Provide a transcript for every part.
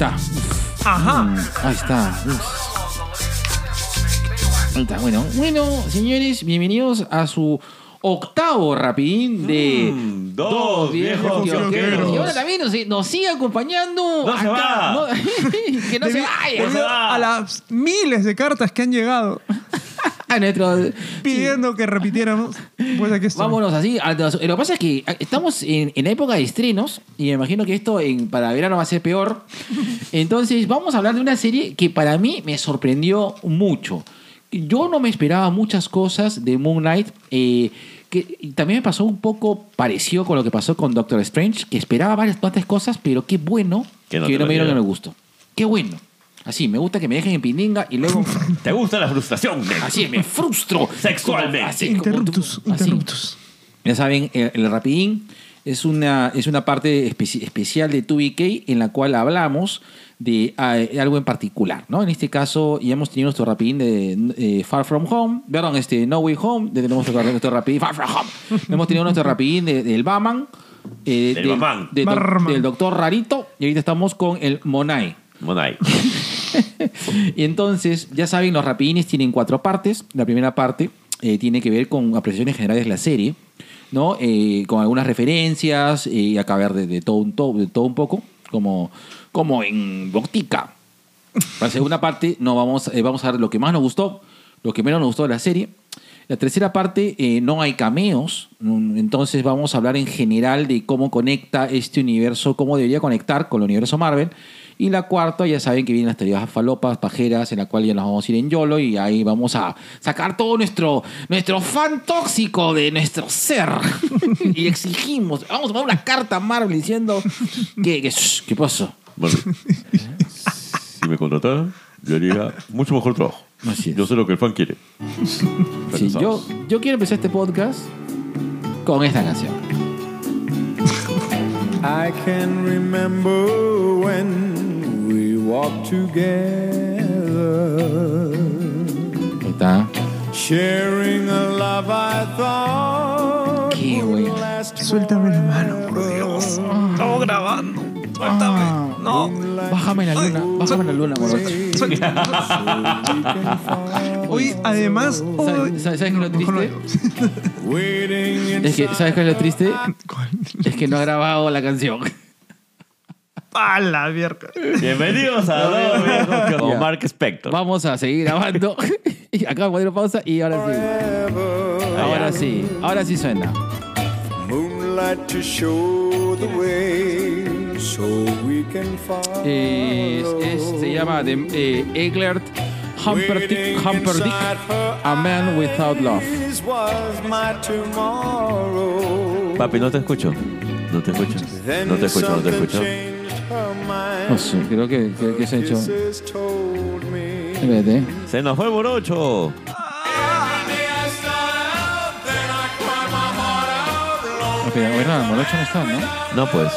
Está. Ajá. Mm, Ahí está. Uf. Ahí está. Bueno, bueno, señores, bienvenidos a su octavo rapidín de Mm, dos viejos kiosqueros. Y ahora también nos, nos sigue acompañando. No se va. no- que no se vaya. a las miles de cartas que han llegado nuestro, pidiendo que repitiéramos, pues aquí estoy. Vámonos así. a- Lo que pasa es que estamos en, en época de estrenos y me imagino que esto en, para verano va a ser peor. Entonces vamos a hablar de una serie que para mí me sorprendió mucho. Yo no me esperaba muchas cosas de Moon Knight. eh, que también me pasó un poco parecido con lo que pasó con Doctor Strange, que esperaba varias tantas cosas, pero qué bueno Que no que me dieron que me gustó. Qué bueno. Así, me gusta que me dejen en pindinga y luego... ¿Te gusta la frustración? Ned? Así, me frustro. Sexualmente. Así, como tú- Interruptus, así. interruptus. Ya saben, el, el Rapidín es una, es una parte especi- especial de 2BK en la cual hablamos de ah, algo en particular, ¿no? En este caso ya hemos tenido nuestro Rapidín de eh, Far From Home, perdón, este No Way Home, de- tenemos nuestro, nuestro Rapidín Far From Home. hemos tenido nuestro Rapidín de- del Baman, eh, Del Batman. de Barman. del Doctor Rarito y ahorita estamos con el Monai. Monai. Y entonces, ya saben, los rapidines tienen cuatro partes. La primera parte eh, tiene que ver con apreciaciones generales de la serie, ¿no? Eh, con algunas referencias eh, y acabar de, de todo, un, to- de todo un poco, como, como en Botica. La segunda parte no vamos, eh, vamos a ver lo que más nos gustó, lo que menos nos gustó de la serie. La tercera parte eh, no hay cameos, mm, entonces vamos a hablar en general de cómo conecta este universo, cómo debería conectar con el universo Marvel. Y la cuarta, ya saben que vienen las teorías falopas, pajeras, en la cual ya nos vamos a ir en YOLO y ahí vamos a sacar todo nuestro, nuestro fan tóxico de nuestro ser. y exigimos, vamos a poner una carta a Marvel diciendo que, que shh, ¿qué pasó? Bueno, si me contrataran, yo haría mucho mejor trabajo. Así es. Yo sé lo que el fan quiere. Sí, yo, yo quiero empezar este podcast con esta canción. I can remember when we walked together, Ahí está. sharing a love I thought Qué Suéltame la mano, por Dios. Estamos grabando. Suéltame. No. Bájame la luna, bájame la luna, morocho. Hoy, además, ¿Sabes, hoy... sabes- sabes qué es lo triste? waiting Es que, ¿Sabes qué es lo triste? ¿Cuál? Es que no ha grabado la canción. A la mierda. Bienvenidos a Dos Viejos Con. Mark Spector. Vamos a seguir grabando. Y Acabo de poner pausa y ahora sí. Ahora sí, ahora sí suena. moonlight to show the way so we can follow. Es- es- se llama de, eh, Eglert Humperdinck, Humperdinck, A Man Without Love. Papi, no te escucho. No te escucho. No te escucho, no te escucho. No sé, creo que, que, que se ha hecho. Espérate. Se nos fue el morocho. Ok, bueno, el morocho no está, ¿no? No, pues.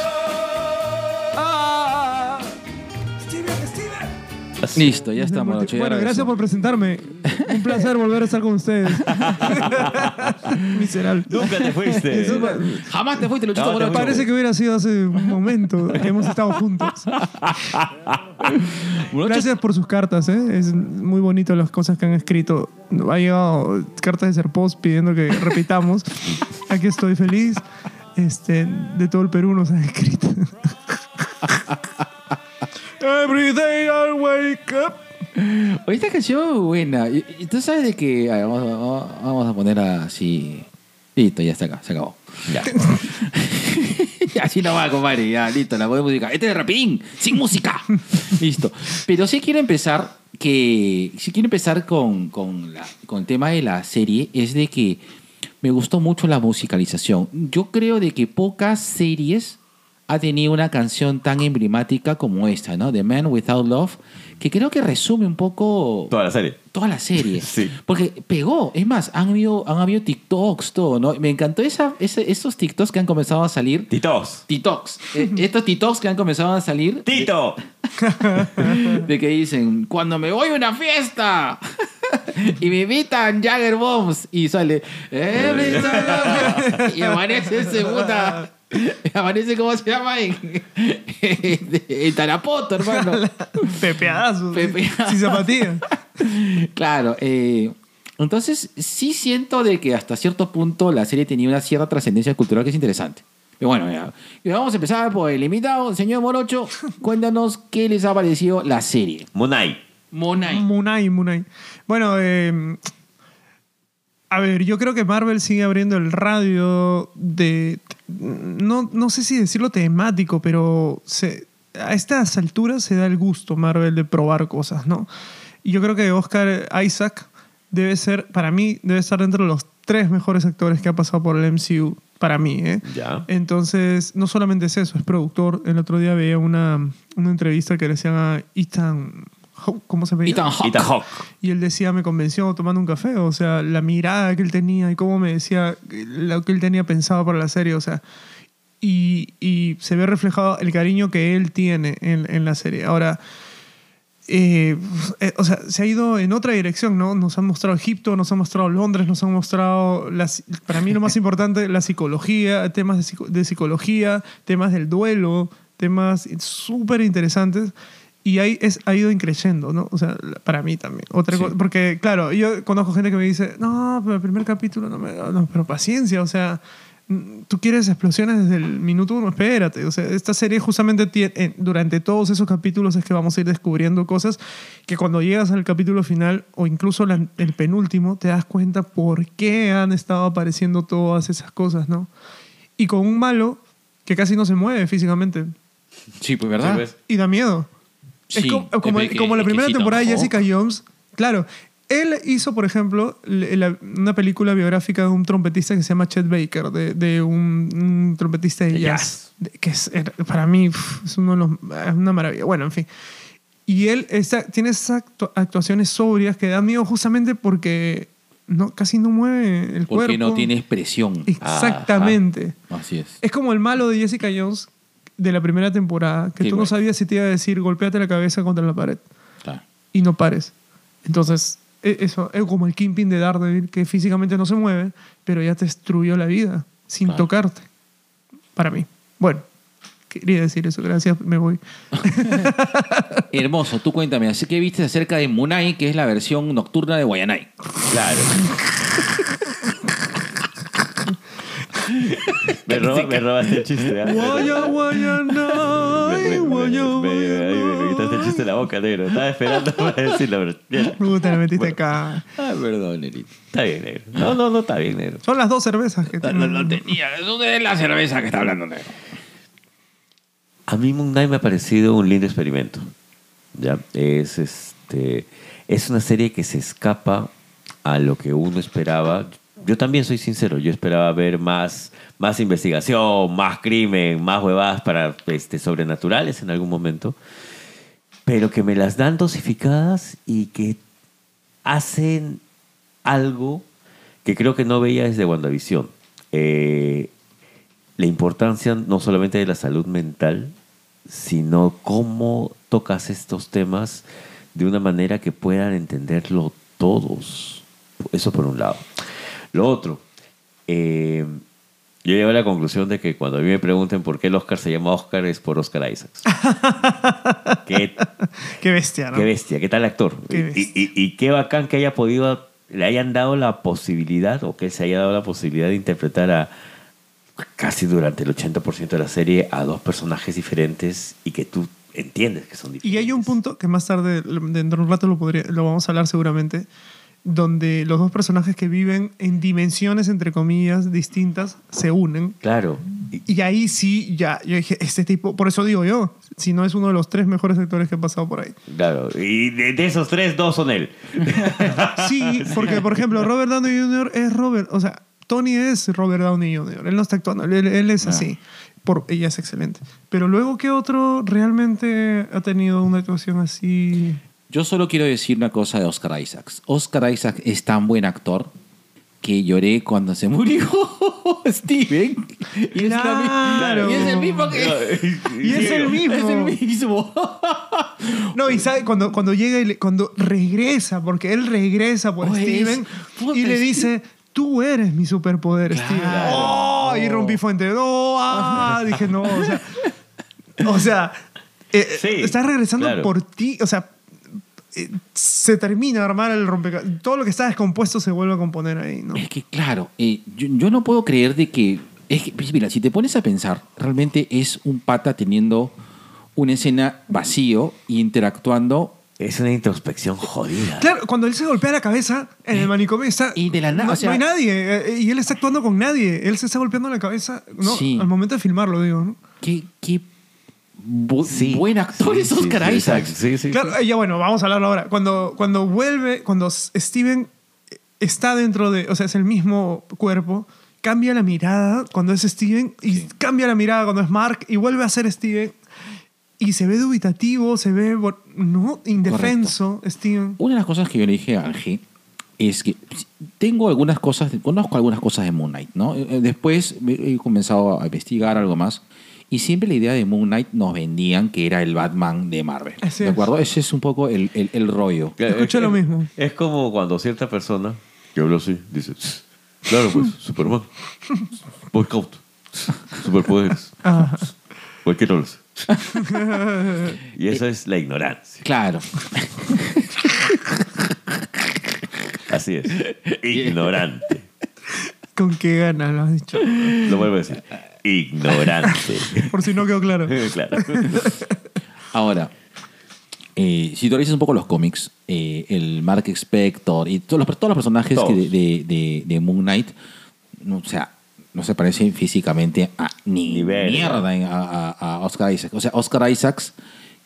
Listo, ya morocho. ya Bueno, gracias por presentarme. Un placer volver a estar con ustedes. Miserable. Nunca te fuiste. Eso Jamás te fuiste, Luchito No, te. Parece que hubiera sido hace un momento que hemos estado juntos. Gracias por sus cartas, ¿eh? Es muy bonito las cosas que han escrito. Ha llegado cartas de Serpos pidiendo que repitamos. Aquí estoy feliz. Este, de todo el Perú nos han escrito. Every day I wake up. Oye, esta canción buena. Y, y tú sabes de que. a ver, vamos, vamos- vamos a poner así. Listo, ya está acá, se acabó. Ya. así no va, compadre. Ya, listo, la podemos música. Este es rapidín, sin música. listo. Pero sí quiero empezar. Que. Sí quiero empezar con, con, la- con el tema de la serie. Es de que me gustó mucho la musicalización. Yo creo de que pocas series ha tenido una canción tan emblemática como esta, ¿no? The Man Without Love, que creo que resume un poco Toda la serie. toda la serie. Sí. Porque pegó. Es más, han habido, han habido TikToks, todo, ¿no? Me encantó esa, ese- esos TikToks que han comenzado a salir. Titos. TikToks. Eh, estos TikToks que han comenzado a salir. Tito. De que dicen, cuando me voy a una fiesta y me invitan Jagger Bombs y sale "Every time I-" y amanece ese puta Aparece, ¿cómo se llama? En, en Tarapoto, hermano. Pepeadazo. Pepeadazo. Sin zapatillas. Claro. eh, entonces, sí siento de que hasta cierto punto la serie tenía una cierta trascendencia cultural que es interesante. Pero bueno, vamos a empezar por el invitado. Señor Morocho, cuéntanos qué les ha parecido la serie. Monai. Monai. Munai, Munai. Bueno, eh, a ver, yo creo que Marvel sigue abriendo el radio de. No, no sé si decirlo temático, pero se- a estas alturas se da el gusto Marvel de probar cosas, ¿no? Y yo creo que Oscar Isaac debe ser, para mí, debe estar dentro de los tres mejores actores que ha pasado por el MCU, para mí, ¿eh? Ya. Entonces, no solamente es eso, es productor. El otro día veía una, una entrevista que le hacían a Ethan. Hawke, ¿Cómo se llama? Ethan Hawke. Ethan Hawke. Y él decía, me convenció tomando un café. O sea, la mirada que él tenía y cómo me decía lo que él tenía pensado para la serie. O sea, y, y se ve reflejado el cariño que él tiene en, en la serie. Ahora, eh, eh, o sea, se ha ido en otra dirección, ¿no? Nos han mostrado Egipto, nos han mostrado Londres, nos han mostrado, la ci- para mí lo más importante, la psicología, temas de, de psicología, temas del duelo, temas súper interesantes. Y ahí es, ha ido increciendo, ¿no? O sea, para mí también. Otra Sí. cosa- porque, claro, yo conozco gente que me dice, no, pero el primer capítulo no me da, no, pero paciencia, o sea, mm, tú quieres explosiones desde el minuto uno, espérate. O sea, esta serie justamente tiene, eh, durante todos esos capítulos es que vamos a ir descubriendo cosas que cuando llegas al capítulo final o incluso la- el penúltimo, te das cuenta por qué han estado apareciendo todas esas cosas, ¿no? Y con un malo que casi no se mueve físicamente Sí, pues, ¿verdad? Sí, pues. y da miedo. Es Sí, como, como, es que- como la es primera temporada de. Jessica Jones. Claro, él hizo, por ejemplo, la- una película biográfica de un trompetista que se llama Chet Baker, de, de un, un trompetista de De jazz. que es, para mí es, uno de los, es una maravilla. Bueno, en fin. Y él está, tiene esas actu- actuaciones sobrias que dan miedo justamente porque no, casi no mueve el Porque cuerpo. no tiene expresión. Exactamente. Así es. Es como el malo de Jessica Jones de la primera temporada, que Sí, tú no sabías si te iba a decir golpeate la cabeza contra la pared Claro. y no pares. Entonces, e- eso es como el Kingpin de Daredevil, que físicamente no se mueve, pero ya te destruyó la vida sin Claro. tocarte. Para mí. Bueno, quería decir eso. Gracias, me voy. Hermoso, tú cuéntame, así que viste acerca de Munai, que es la versión nocturna de Guayanay. Claro. me, roba- me robaste el chiste. ¿ah? Guaya, guaya, Me, me- me- me- me- me quitaste el chiste de la boca, negro. Estaba esperando para decirlo, pero. Puta, le metiste Bueno. acá. Ah, perdón, Nerito. Está bien, negro. No, no, no está bien, negro. Son las dos cervezas que No, no, no tienen. tenía. Eso es la cerveza que está hablando, negro. A mí Moon Knight me ha parecido un lindo experimento. ¿ya? Es, este, es una serie que se escapa a lo que uno esperaba. Yo también soy sincero, yo esperaba ver más, más investigación, más crimen, más huevadas para este, sobrenaturales en algún momento, pero que me las dan dosificadas y que hacen algo que creo que no veía desde WandaVision. Eh, la importancia no solamente de la salud mental, sino cómo tocas estos temas de una manera que puedan entenderlo todos. Eso por un lado. Lo otro, eh, yo llego a la conclusión de que cuando a mí me pregunten por qué el Oscar se llama Oscar es por Oscar Isaacs. qué, Qué bestia, ¿no? qué bestia, qué tal actor. Qué Y, y- y qué bacán que haya podido, le hayan dado la posibilidad o que se haya dado la posibilidad de interpretar a casi durante el 80% de la serie a dos personajes diferentes y que tú entiendes que son diferentes. Y hay un punto que más tarde, dentro de un rato lo, podría, lo vamos a hablar seguramente, donde los dos personajes que viven en dimensiones, entre comillas, distintas, se unen. Claro. Y- ahí sí, ya, yo dije, este tipo, por eso digo yo, si no es uno de los tres mejores actores que ha pasado por ahí. Claro, y de, de esos tres, dos son él. Sí, porque por ejemplo, Robert Downey Jr. es Robert, o sea, Tony es Robert Downey Jr., él no está actuando, él, él es así, por, ella es excelente. Pero luego, ¿qué otro realmente ha tenido una actuación así? Yo solo quiero decir una cosa de Oscar Isaacs. Oscar Isaacs es tan buen actor que lloré cuando se murió Steven. Y es, la Claro. y es el mismo que... Y es el mismo. Es el mismo. No, y sabe, cuando, cuando llega y le- cuando regresa, porque él regresa por Oh, Steven y le dice, tú eres mi superpoder, Claro. Steven. ¡Oh! Y rompí fuente. ¡Oh! ¡Ah! Dije, no, o sea. O sea, eh, Sí, estás regresando claro. por ti. O sea, se termina de armar el rompecabezas. Todo lo que está descompuesto se vuelve a componer ahí, ¿no? Es que, claro, eh, yo, yo no puedo creer de que, es que, pues, mira, si te pones a pensar, realmente es un pata teniendo una escena vacío e interactuando Es una introspección jodida. Claro, cuando él se golpea la cabeza en el manicomio está. Y de la nada, No, o sea- no hay nadie. eh, Y él está actuando con nadie. Él se está golpeando la cabeza. ¿no? Sí. Al momento de filmarlo, digo, ¿no? qué, qué bu- Sí. buen actor Sí, es Oscar sí, Isaac. exacto. Sí, sí, Claro, eh, ya bueno, vamos a hablarlo ahora. Cuando, cuando vuelve, cuando Steven está dentro de, o sea, es el mismo cuerpo, cambia la mirada cuando es Steven y cambia la mirada cuando es Mark y vuelve a ser Steven y se ve dubitativo, se ve, ¿no? Indefenso, Steven. Una de las cosas que yo le dije a Ángel es que tengo algunas cosas, conozco algunas cosas de Moon Knight, ¿no? Eh, Después he comenzado a investigar algo más y siempre la idea de Moon Knight nos vendían que era el Batman de Marvel. Así ¿De es. acuerdo? Ese es un poco el, el- el rollo. Claro, Escuché es- lo mismo. Es como cuando cierta persona que habla así dice, claro, pues, Superman, Boy Scout, superpoderes, cualquiera lo hace. Y eso es la ignorancia. Claro. Así es. Ignorante. con qué ganas lo has dicho. Lo vuelvo a decir. Ignorante. Por si no quedó claro. claro. Ahora, eh, si tú revisas un poco los cómics, eh, el Mark Spector y todos los, todos los personajes Todos. que de, de- de- de Moon Knight, no, o sea, no se parecen físicamente a ni, mierda a, a- a Oscar Isaac. O sea, Oscar Isaacs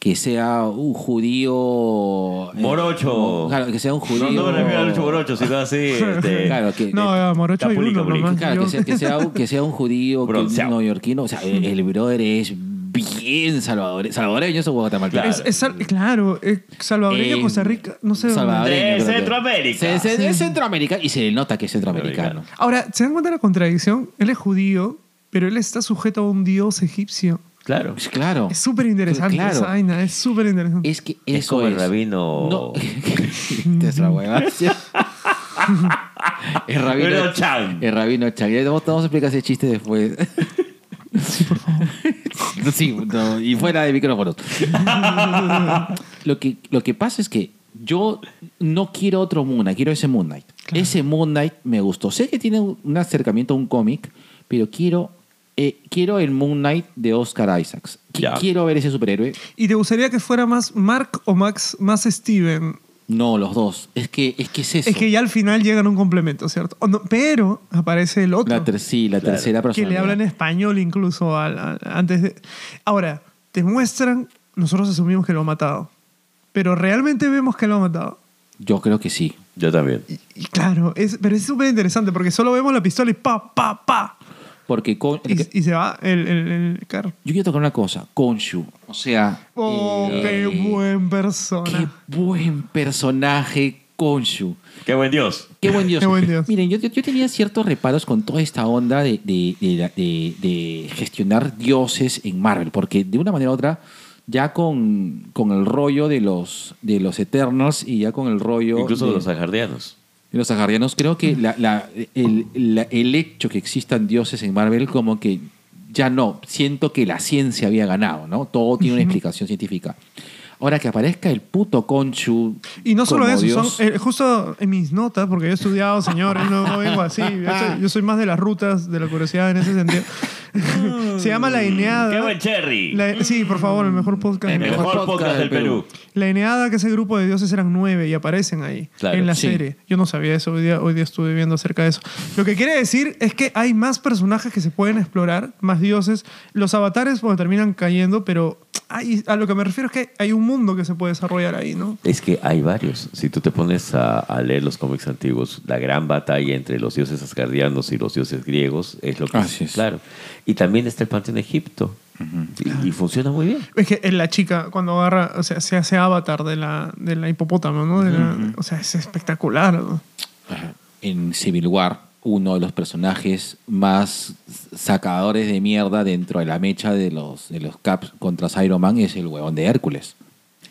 que sea un judío... eh, Morocho. claro, que sea un No, judío... no me refiero al Lucho Morocho, sino así. Este, Claro, que, No, a Morocho Capulí, uno nomás. Claro, que sea, que sea un, que sea un judío neoyorquino. O sea, el, el brother es bien salvadoreño. ¿Salvadoreño o guatemalteco? Es, es claro, es salvadoreño, Eh, Costa Rica, no sé. dónde. Que- Centroamérica. Se- se- Es Centroamérica y se le nota que es centroamericano. Ahora, ¿se dan cuenta de la contradicción? Él es judío, pero él está sujeto a un dios egipcio. Claro. Pues claro. Es súper interesante Claro. esa vaina, es súper interesante. Es que Es como el rabino- No. Te es la hueva. El rabino. Pero Chan. El rabino Chan. Ya Vamos vamos a explicar ese chiste después. Sí, por favor. Sí, no, y fuera de micrófonos. lo, que, lo que pasa es que yo no quiero otro Moon Knight, quiero ese Moon Knight. Ese Moon Knight me gustó. Sé que tiene un acercamiento a un cómic, pero quiero, eh, quiero el Moon Knight de Oscar Isaacs. Ya. Quiero ver ese superhéroe. ¿Y te gustaría que fuera más Mark o Max, más Steven? No, los dos. Es que es, que es eso. Es que ya al final llegan a un complemento, ¿cierto? O no, pero aparece el otro. la, ter- sí, la tercera que persona. le habla en español incluso al- al- antes de... Ahora, te muestran, nosotros asumimos que lo ha matado. Pero realmente vemos que lo ha matado. Yo creo que sí. Yo también. Y, y claro, es, pero es súper interesante porque solo vemos la pistola y pa, pa, pa. Porque con- Y, y se va el, el, el carro. yo quiero tocar una cosa. Konshu. O sea. Oh, eh, qué buen persona. Qué buen personaje, Konshu. Qué buen Dios. Qué buen Dios. Qué buen Dios. Miren, yo, yo- yo tenía ciertos reparos con toda esta onda de, de- de la- de- de gestionar dioses en Marvel, porque de una manera u otra, ya con, con el rollo de los, de los Eternals y ya con el rollo Incluso de, de los ajardianos. Los Asgardianos, creo que la- la- el, la- el hecho que existan dioses en Marvel como que ya no, siento que la ciencia había ganado, ¿no? Todo tiene una explicación científica. Ahora que aparezca el puto Conchu. Y no solo eso, Dios, son, eh, justo en mis notas, porque yo he estudiado, señores, no, no vengo así. Yo soy, yo soy más de las rutas, de la curiosidad en ese sentido. Se llama La Eneada. ¡Qué buen cherry! La- sí, por favor, el mejor podcast. el del mejor, mejor podcast, del Perú. La Eneada, que ese grupo de dioses eran nueve y aparecen ahí Claro, en la sí. serie. Yo no sabía eso, hoy día, hoy día estuve viendo acerca de eso. Lo que quiere decir es que hay más personajes que se pueden explorar, más dioses. Los avatares pues, terminan cayendo, pero hay- a lo que me refiero es que hay un mundo que se puede desarrollar ahí, ¿no? Es que hay varios. Si tú te pones a, a leer los cómics antiguos, la gran batalla entre los dioses asgardianos y los dioses griegos es lo que Así es. Claro. Y también está el panteón de Egipto. y, y funciona muy bien. Es que la chica cuando agarra, o sea, se hace avatar de la, de la hipopótamo, ¿no? De la- o sea, es espectacular. en Civil War, uno de los personajes más sacadores de mierda dentro de la mecha de los, de los Caps contra Iron Man es el huevón de Hércules.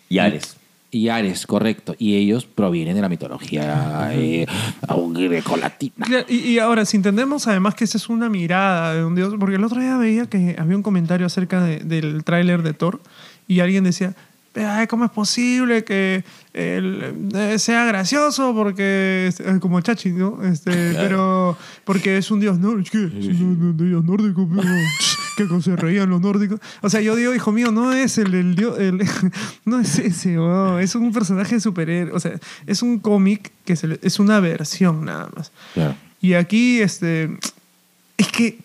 Y Ares. Y Ares, correcto. Y ellos provienen de la mitología eh, greco-latina. Y, y ahora, si entendemos además que esa es una mirada de un dios, porque el otro día veía que había un comentario acerca de- del tráiler de Thor y alguien decía, "Ay, ¿cómo es posible que él, eh, sea gracioso? Porque, eh, como Chachi, ¿no? Este, Pero porque es un dios nórdico. ¿Qué? Es un dios nórdico, pero, ¿Qué cosa se reían los nórdicos? O sea, yo digo, hijo mío, no es el, el no es ese, weón. es un personaje superhéroe, o sea, es un cómic que se le- es una versión nada más. Y aquí, este, es que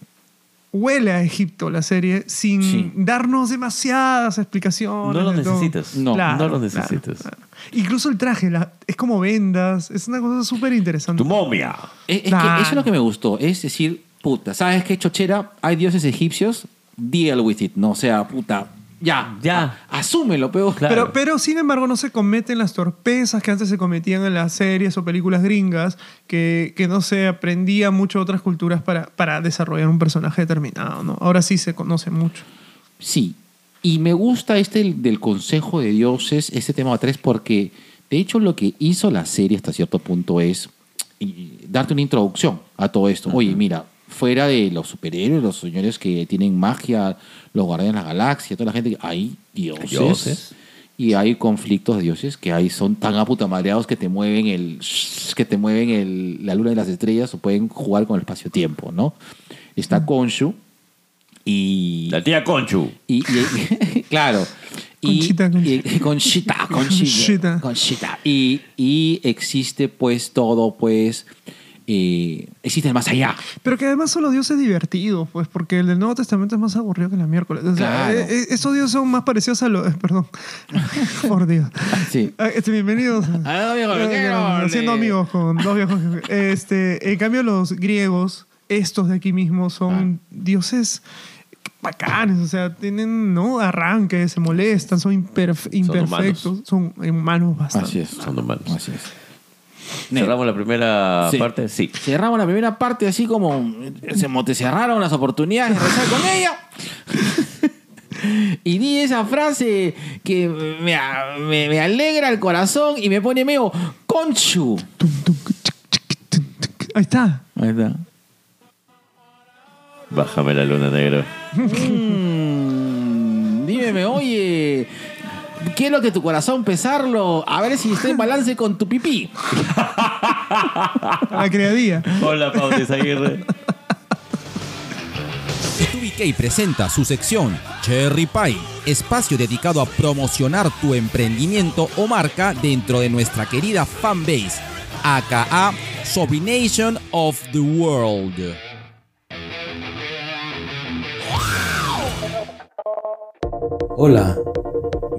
huele a Egipto la serie sin Sí. darnos demasiadas explicaciones. No lo necesitas. No, no lo necesitas. claro. Incluso el traje, la- es como vendas, es una cosa súper interesante. Tu momia. Es, es que eso es lo que me gustó. Es decir, puta, ¿sabes qué, chochera? Hay dioses egipcios, deal with it. No, o sea, puta, ya. Ya. a- asúmelo, pero. Claro. Pero, pero, sin embargo, no se cometen las torpezas que antes se cometían en las series o películas gringas, que, que no se aprendía mucho de otras culturas para, para desarrollar un personaje determinado. ¿no? Ahora sí se conoce mucho. Sí. Y me gusta este del, Consejo de Dioses, este tema 3, porque de hecho lo que hizo la serie hasta cierto punto es y, darte una introducción a todo esto. Oye, mira, fuera de los superhéroes, los señores que tienen magia, los guardianes de la galaxia, toda la gente, hay dioses. Dioses. Y hay conflictos de dioses que ahí son tan aputamadreados que te mueven el que te mueven el, la luna y las estrellas o pueden jugar con el espacio-tiempo, ¿no? Está Khonshu y La tía Conchu. y, y- claro. Y, Conchita, Conchita. y- Conchita, Conchita. Conchita. Conchita. Y, y existe pues todo, pues, eh, existe el más allá. Pero que además son los dioses divertidos, pues, porque el del Nuevo Testamento es más aburrido que la miércoles. O sea, Claro. eh, eh, esos dioses son más parecidos a los. eh, perdón. Por Dios. Sí. Ah, este, bienvenidos. Ah, Eh, ¿qué no? Haciendo amigos con dos viejos. Este, en cambio, los griegos, estos de aquí mismo, son dioses bacanes, o sea, tienen no arranque, se molestan, son imperf- imperfectos, son humanos bastante. Así es. Son humanos. Así es. Cerramos la primera Sí. parte. Sí. Cerramos la primera parte así como se mo- te cerraron las oportunidades de rezar con ella. Y di esa frase que me, me- me alegra el corazón y me pone medio conchu. Ahí está. Ahí está. Bájame la luna negra. Mm, dímeme, oye, quiero que tu corazón pesarlo, a ver si está en balance con tu pipí. La criadía. Hola, Pablo Aguirre. B2BK presenta su sección Cherry Pie, espacio dedicado a promocionar tu emprendimiento o marca dentro de nuestra querida fanbase, aka Sobination of the World. Hola,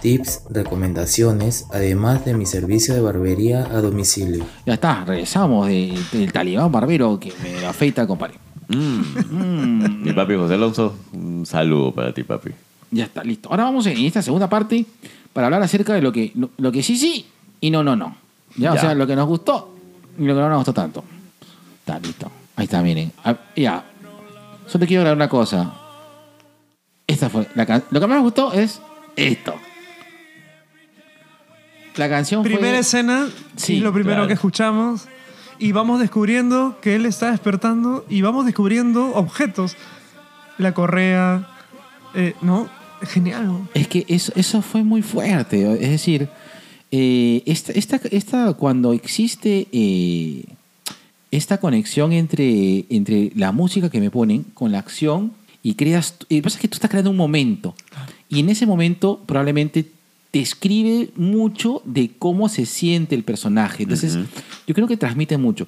tips, recomendaciones, además de mi servicio de barbería a domicilio. Ya está, regresamos de- del talibán barbero que me afeita, compadre. Mm. Mi papi José Alonso, un saludo para ti, papi. Ya está, listo. Ahora vamos en esta segunda parte para hablar acerca de lo que, lo, lo que sí, sí y no, no, no. Ya, o sea, lo que nos gustó y lo que no nos gustó tanto. Está listo. Ahí está, miren. Ah, ya. Solo te quiero hablar una cosa. Esta fue la Lo que más me gustó es esto. La canción fue- Primera escena, Sí, es lo primero claro. que escuchamos. Y vamos descubriendo que él está despertando y vamos descubriendo objetos. La correa, eh, ¿no? Genial, ¿no? Es que eso, eso fue muy fuerte. Es decir, eh, esta, esta, esta- cuando existe eh, esta conexión entre, entre la música que me ponen con la acción y creas. Y lo que pasa es que tú estás creando un momento. Y en ese momento probablemente te escribe mucho de cómo se siente el personaje. Entonces, yo creo que transmite mucho.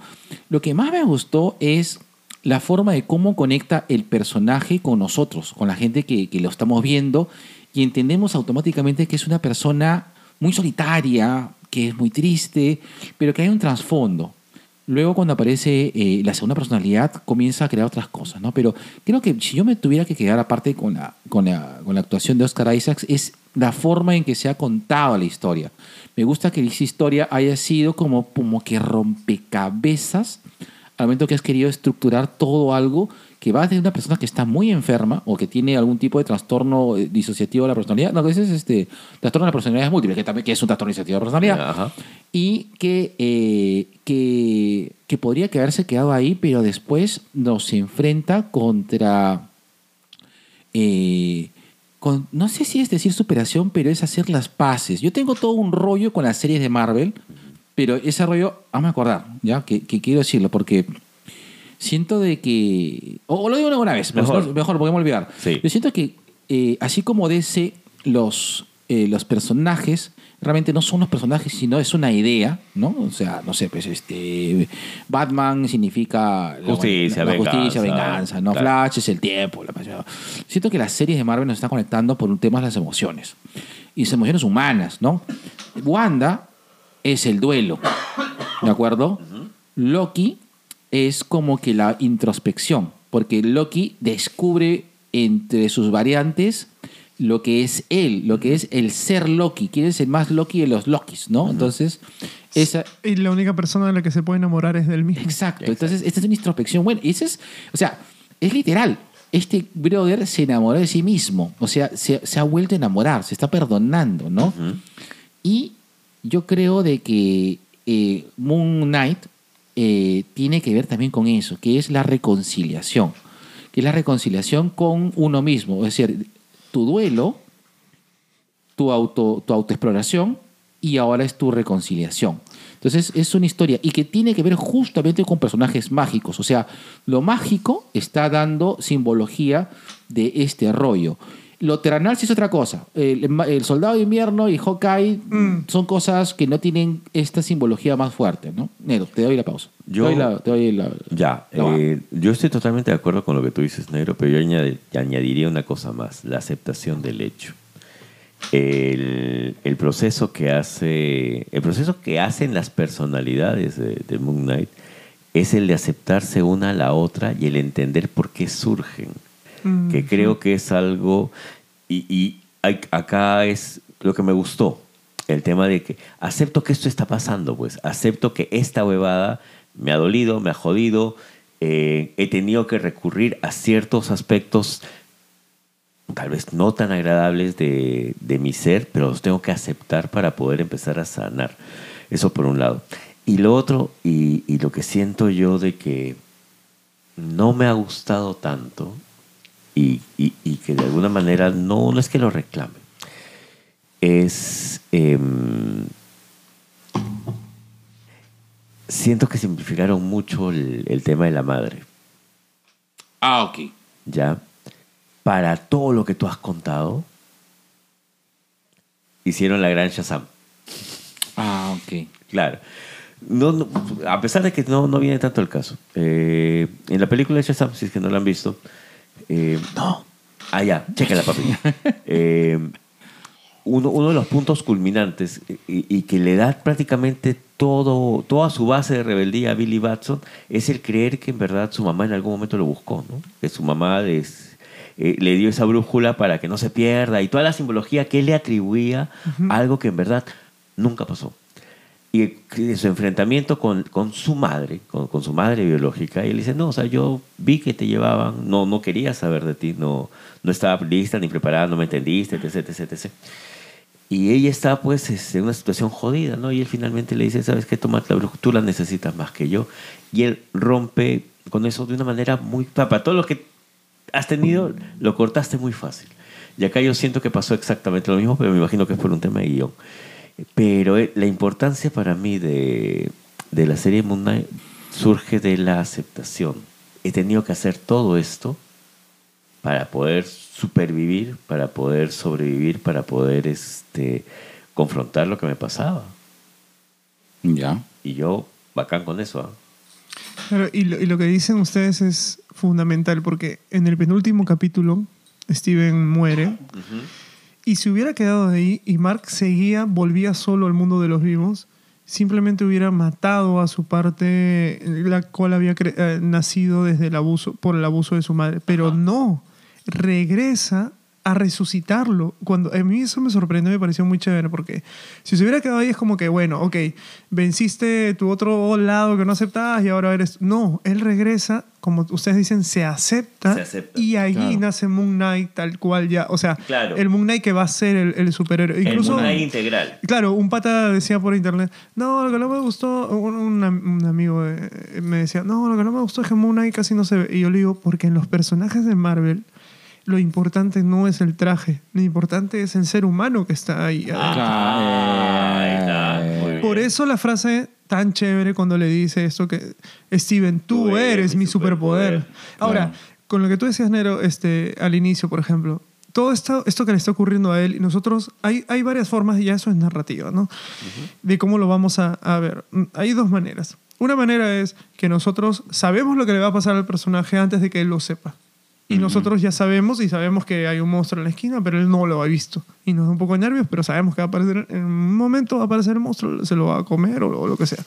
Lo que más me gustó es la forma de cómo conecta el personaje con nosotros, con la gente que, que lo estamos viendo y entendemos automáticamente que es una persona muy solitaria, que es muy triste, pero que hay un trasfondo. Luego, cuando aparece eh, la segunda personalidad, comienza a crear otras cosas, ¿no? Pero creo que si yo me tuviera que quedar aparte con la, con la, con la actuación de Oscar Isaacs, es la forma en que se ha contado la historia. Me gusta que esa historia haya sido como, como que rompecabezas al momento que has querido estructurar todo algo que va de una persona que está muy enferma o que tiene algún tipo de trastorno eh, disociativo de la personalidad. No, que ese es este trastorno de la personalidad múltiple, que también que es un trastorno disociativo de la personalidad. Ajá. Y que, eh, que, que podría que haberse quedado ahí, pero después nos enfrenta contra. eh, con, no sé si es decir superación, pero es hacer las paces. Yo tengo todo un rollo con las series de Marvel, pero ese rollo, vamos a acordar, ¿ya? Que, que quiero decirlo, porque siento de que. O, o lo digo una vez, Mejor. mejor, lo podemos olvidar. Sí. Yo siento que, eh, así como DC, los, eh, los personajes realmente no son los personajes, sino es una idea, ¿no? O sea, no sé, pues este. Batman significa. la- Justicia, la, justicia, venganza, venganza, ¿no? claro. Flash es el tiempo. La pasión. Siento que las series de Marvel nos están conectando por un tema de las emociones. Y las emociones humanas, ¿no? Wanda es el duelo, ¿de acuerdo? Loki es como que la introspección, porque Loki descubre entre sus variantes lo que es él, lo que es el ser Loki. ¿Quién es el más Loki de los Lokis, no? Entonces, esa, Y la única persona de la que se puede enamorar es del mismo. Exacto. Entonces, esta es una introspección. Bueno, y ese es, o sea, es literal. Este brother se enamoró de sí mismo. O sea, se, se ha vuelto a enamorar, se está perdonando, ¿no? Y yo creo de que eh, Moon Knight eh, tiene que ver también con eso, que es la reconciliación. Que es la reconciliación con uno mismo. Es decir, tu duelo, tu, auto, tu autoexploración y ahora es tu reconciliación. Entonces es una historia y que tiene que ver justamente con personajes mágicos. O sea, lo mágico está dando simbología de este rollo. Lo terrenal sí es otra cosa. El, el soldado de invierno y Hawkeye son cosas que no tienen esta simbología más fuerte, ¿no? Nero, te doy la pausa. Yo- te doy la, te doy la- Ya, la- eh, yo estoy totalmente de acuerdo con lo que tú dices, Negro, pero yo añadi- añadiría una cosa más, la aceptación del hecho. El, el proceso que hace, el proceso que hacen las personalidades de, de Moon Knight es el de aceptarse una a la otra y el entender por qué surgen. Que creo que es algo, y, y hay- acá es lo que me gustó, el tema de que acepto que esto está pasando, pues acepto que esta huevada me ha dolido, me ha jodido, eh, he tenido que recurrir a ciertos aspectos tal vez no tan agradables de, de mi ser, pero los tengo que aceptar para poder empezar a sanar. Eso por un lado. Y lo otro, y, y lo que siento yo de que no me ha gustado tanto y, y- y que de alguna manera no, no es que lo reclame, es... em, siento que simplificaron mucho el, el tema de la madre. Ah, ok. ¿ya? Para todo lo que tú has contado, hicieron la gran Shazam. Ah, ok. Claro. No, no, a pesar de que no, no viene tanto el caso. Eh, en la película de Shazam, si es que no la han visto, eh, no. Ah, ya, chécala, papi. Eh, uno, uno de los puntos culminantes y, y que le da prácticamente todo, toda su base de rebeldía a Billy Batson es el creer que en verdad su mamá en algún momento lo buscó, ¿no? Que su mamá eh, le dio esa brújula para que no se pierda y toda la simbología que él le atribuía a algo que en verdad nunca pasó. Y su enfrentamiento con, con su madre, con, con su madre biológica, y él dice, no, o sea, yo vi que te llevaban, no, no quería saber de ti, no, no estaba lista ni preparada, no me entendiste, etc, etc, etc. Y ella está pues este, en una situación jodida, ¿no? Y él finalmente le dice, ¿sabes qué? Toma la tú la necesitas más que yo. Y él rompe con eso de una manera muy... Para todo lo que has tenido, lo cortaste muy fácil. Y acá yo siento que pasó exactamente lo mismo, pero me imagino que es por un tema de guion. Pero eh, la importancia para mí de, de la serie Moon Knight surge de la aceptación. He tenido que hacer todo esto para poder supervivir, para poder sobrevivir, para poder este, confrontar lo que me pasaba. Ya. Y yo, bacán con eso. ¿ah? Claro, y, lo, y lo que dicen ustedes es fundamental porque en el penúltimo capítulo Steven muere y si hubiera quedado ahí y Mark seguía, volvía solo al mundo de los vivos, simplemente hubiera matado a su parte, la cual había eh, nacido desde el abuso, por el abuso de su madre. Pero no, regresa a resucitarlo. Cuando, a mí eso me sorprendió, me pareció muy chévere, porque si se hubiera quedado ahí es como que, bueno, ok, venciste tu otro lado que no aceptabas y ahora eres... No, él regresa, como ustedes dicen, se acepta, Se acepta. y ahí Claro. nace Moon Knight tal cual ya, o sea, Claro. el Moon Knight que va a ser el, el superhéroe. Incluso, el Moon Knight integral. Claro, un pata decía por internet, no, lo que no me gustó, un, un un amigo eh, me decía, no, lo que no me gustó es que Moon Knight casi no se ve. Y yo le digo, porque en los personajes de Marvel, lo importante no es el traje, lo importante es el ser humano que está ahí. Ah, bien. Por eso la frase tan chévere cuando le dice esto que, Steven, tú, Tú eres, eres mi superpoder. superpoder. Ahora, Claro. con lo que tú decías, Nero, este, al inicio, por ejemplo, todo esto, esto que le está ocurriendo a él, y nosotros, hay, hay varias formas, y ya eso es narrativa, ¿no? De cómo lo vamos a, a ver. Hay dos maneras. Una manera es que nosotros sabemos lo que le va a pasar al personaje antes de que él lo sepa. Y nosotros ya sabemos y sabemos que hay un monstruo en la esquina, pero él no lo ha visto. Y nos da un poco de nervios, pero sabemos que va a aparecer en un momento, va a aparecer el monstruo, se lo va a comer o, o lo que sea.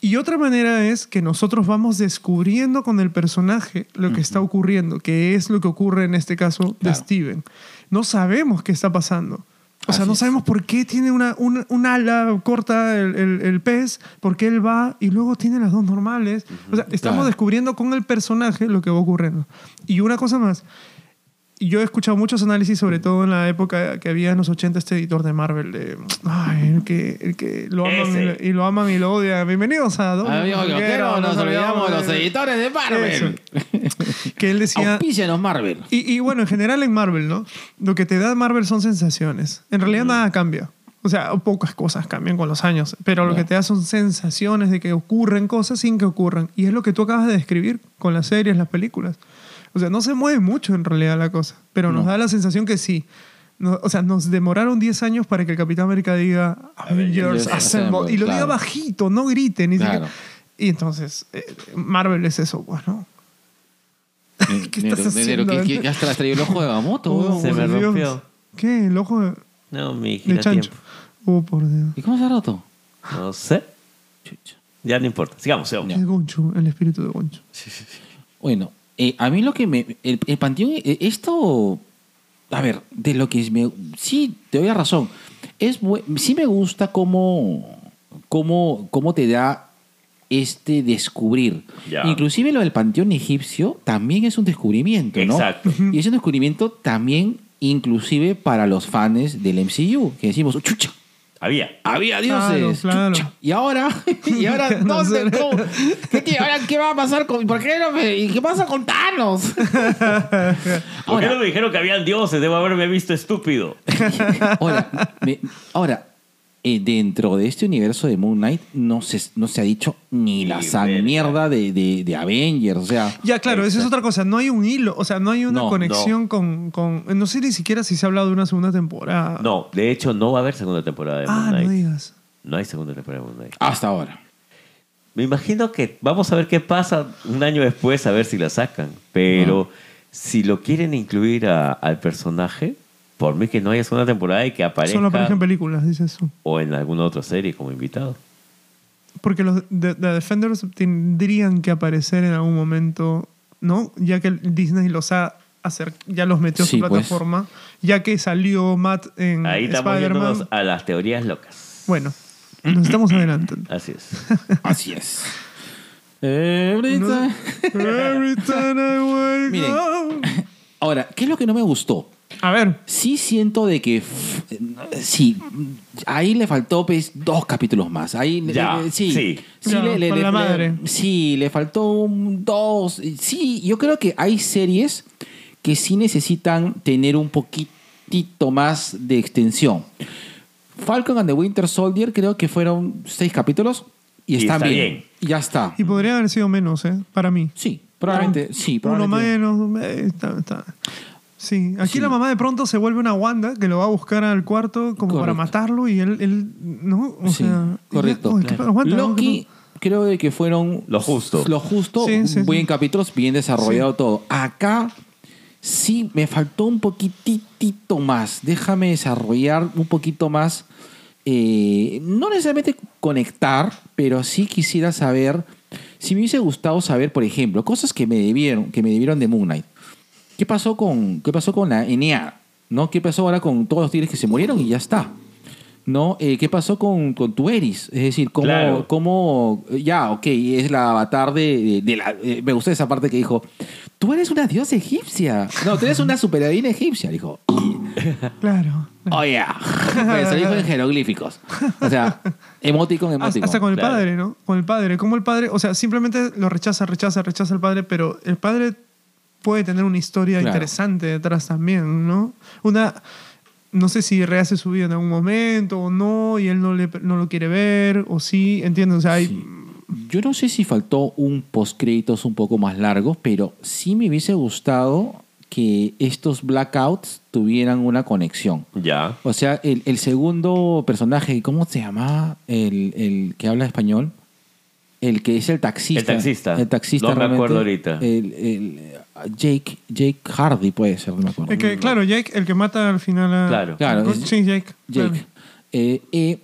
Y otra manera es que nosotros vamos descubriendo con el personaje lo que está ocurriendo, que es lo que ocurre en este caso de Claro. Steven. No sabemos qué está pasando. O sea, Así no es. sabemos por qué tiene una, una, un ala corta el, el- el pez, por qué él va y luego tiene las dos normales. O sea, estamos Claro. descubriendo con el personaje lo que va ocurriendo. Y una cosa más, yo he escuchado muchos análisis, sobre todo en la época que había en los 80 este editor de Marvel, de, ay, el que, el que lo aman y lo, y lo aman y lo odian. Bienvenidos a Doble Amigo Moquero, Coquero, nos olvidamos de los editores de Marvel. Que él decía... Auspícianos Marvel. Y, y bueno, en general en Marvel, ¿no? Lo que te da Marvel son sensaciones. En realidad nada cambia. O sea, pocas cosas cambian con los años, pero lo que te da son sensaciones de que ocurren cosas sin que ocurran. Y es lo que tú acabas de describir con las series, las películas. O sea, no se mueve mucho en realidad la cosa, pero nos No. da la sensación que sí. No- o sea, nos demoraron 10 años para que el Capitán América diga Avengers Assemble. Y lo diga claro. bajito, no grite ni Claro. siquiera. Y entonces, eh, Marvel es eso, pues, ¿no? ¿Qué estás Nero, haciendo? ¿qué, qué, qué hasta has traído el ojo de Gamoto, Oh? Se me Dios. rompió. ¿Qué? ¿El ojo de, No, mi de chancho? tiempo. Oh, por Dios. ¿Y cómo se ha roto? No sé. Chucha. Ya no importa. Sigamos, sigamos. Es Gonchu, el espíritu de Gonchu. Bueno, eh, a mí lo que me... El, el Panteón, eh, esto... A ver, de lo que es me... Sí, te doy la razón. Es, sí me gusta cómo, cómo, cómo te da este descubrir. Ya. Inclusive lo del Panteón egipcio también es un descubrimiento, ¿no? Exacto. Y es un descubrimiento también inclusive para los fans del MCU, que decimos, chucha, Había. había dioses. Claro, claro. Y ahora, y ahora, No ¿dónde? sé. ¿Cómo? ¿Qué, tío? ¿Ahora qué va a pasar con.? ¿Por qué no me.? ¿Y qué pasa con Thanos? ¿Por qué Ahora- no me dijeron que habían dioses? Debo haberme visto estúpido. Ahora, me- ahora eh, dentro de este universo de Moon Knight no se, no se ha dicho ni la san mierda de, de, de Avengers. O sea, Ya, claro, esa es otra cosa. No hay un hilo, o sea, no hay una No, conexión Con, con. No sé ni siquiera si se ha hablado de una segunda temporada. No, de hecho, no va a haber segunda temporada de Moon Ah, Knight. no No, digas. hay segunda temporada de Moon Knight. hasta ahora. Me imagino que vamos a ver qué pasa un año después, a ver si la sacan. Pero si lo quieren incluir a- al personaje, por mí que no haya segunda temporada y que aparezca Solo aparece en películas, dices tú. o en alguna otra serie como invitado. Porque los The, The Defenders tendrían que aparecer en algún momento, ¿no? Ya que Disney los ha hacer, ya los metió a Sí, su pues. plataforma, ya que salió Matt en Ahí estamos Spider-Man. yéndonos a las teorías locas. Bueno, nos estamos adelantando. Así es. Así es. Every time- Every time I wake Miren. Ahora, ¿qué es lo que no me gustó? A ver, Sí siento de que sí, ahí le faltó pues, dos capítulos más. Ahí le- Ya, le- sí, sí. Ya, con la madre. sí, le faltó un dos. Sí, yo creo que hay series que sí necesitan tener un poquitito más de extensión. Falcon and the Winter Soldier creo que fueron seis capítulos y, Y están está bien. bien. Y ya está. y podría haber sido menos, ¿eh? Para mí. Sí, probablemente. Sí, Uno probablemente. menos. eh, está- está. Sí, aquí Sí. la mamá de pronto se vuelve una Wanda que lo va a buscar al cuarto como para matarlo y él, él ¿no? O Sí, sea, correcto. Loki, creo de que fueron Lo justo. Lo justo, Sí, sí, buen sí. capítulos, bien desarrollado todo. Acá sí me faltó un poquitito más. Déjame desarrollar un poquito más eh, no necesariamente conectar, pero sí quisiera saber, si me hubiese gustado saber, por ejemplo, cosas que me debieron, que me debieron de Moon Knight. ¿Qué pasó con, qué pasó con la Enea? ¿No? ¿Qué pasó ahora con todos los tigres que se murieron y ya está? ¿No? Eh, ¿Qué pasó con, con tu Eris? Es decir, ¿cómo, Claro. cómo- ya, ok, es la avatar de, de- de la... eh, me gustó esa parte que dijo, tú eres una diosa egipcia. No, tú eres una superheroína egipcia. Dijo, Claro. oh yeah. Se dijo en jeroglíficos. O sea, emoticon, emoticon. hasta con el claro. padre, ¿no? Con el padre. Como el padre, o sea, simplemente lo rechaza, rechaza, rechaza el padre, pero el padre puede tener una historia Claro. interesante detrás también, ¿no? Una, no sé si rehace su vida en algún momento o no, y él no, le, no lo quiere ver, o sí, ¿entiendes? O sea, hay, Yo no sé si faltó un post-créditos un poco más largo, pero sí me hubiese gustado que estos blackouts tuvieran una conexión. Ya. O sea, el, el segundo personaje, ¿cómo se llama? El, el que habla español. El que es el taxista. El taxista. El taxista. No me acuerdo ahorita. El, el, Jake, Jake Hardy puede ser, no me acuerdo. el que, claro, Jake, el que mata al final a... Claro. Claro, es- Sí, Jake. Jake. claro. Eh, eh,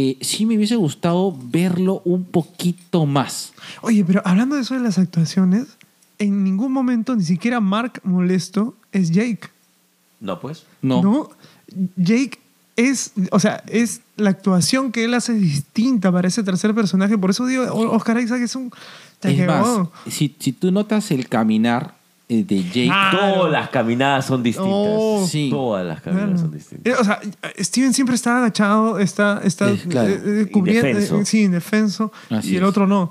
eh, sí me hubiese gustado verlo un poquito más. Oye, pero hablando de eso de las actuaciones, en ningún momento ni siquiera Mark molesto es Jake. No, pues. No. Jake es, o sea, es la actuación que él hace distinta para ese tercer personaje. Por eso digo, Oscar Isaac es un... Es más, si, si tú notas el caminar de Jake, Claro. Todas las caminadas son distintas. Oh. Sí. Todas las caminadas Claro. son distintas. Eh, O sea, Steven siempre está agachado, está, está Es, claro, eh, eh, cubriendo, indefenso. eh, sí, indefenso, Así y el es. otro no.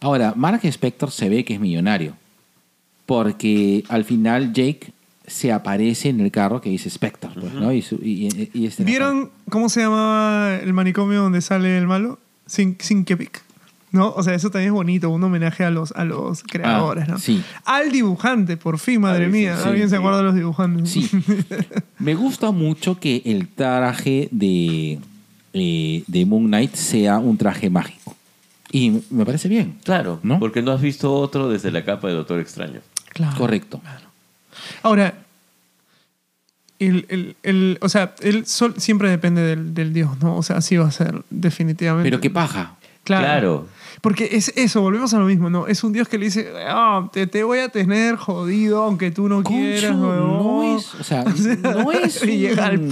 Ahora, Mark Spector se ve que es millonario. Porque al final Jake se aparece en el carro que dice Spector. pues, ¿no? Y, su- y- y- y este- ¿Vieron cómo se llamaba el manicomio donde sale el malo? Sin, Sinkevic. ¿No? O sea, eso también es bonito, un homenaje a los, a los creadores, ¿no? sí. Al dibujante, por fin, madre mía. sí, ¿Alguien se sí. acuerda de los dibujantes? Sí. Me gusta mucho que el traje de, eh, de Moon Knight sea un traje mágico. Y me parece bien. Claro, ¿No? porque no has visto otro desde la capa de Doctor Extraño. Claro. Correcto. Ahora, el, el- el- o sea, él sol- siempre depende del, del dios, ¿no? O sea, así va a ser, definitivamente. Pero qué paja. Claro. Claro. Porque es eso, volvemos a lo mismo, ¿no? Es un dios que le dice, "Ah, te, te voy a tener jodido aunque tú no Concho, quieras, no huevón". es- o sea, no es llega al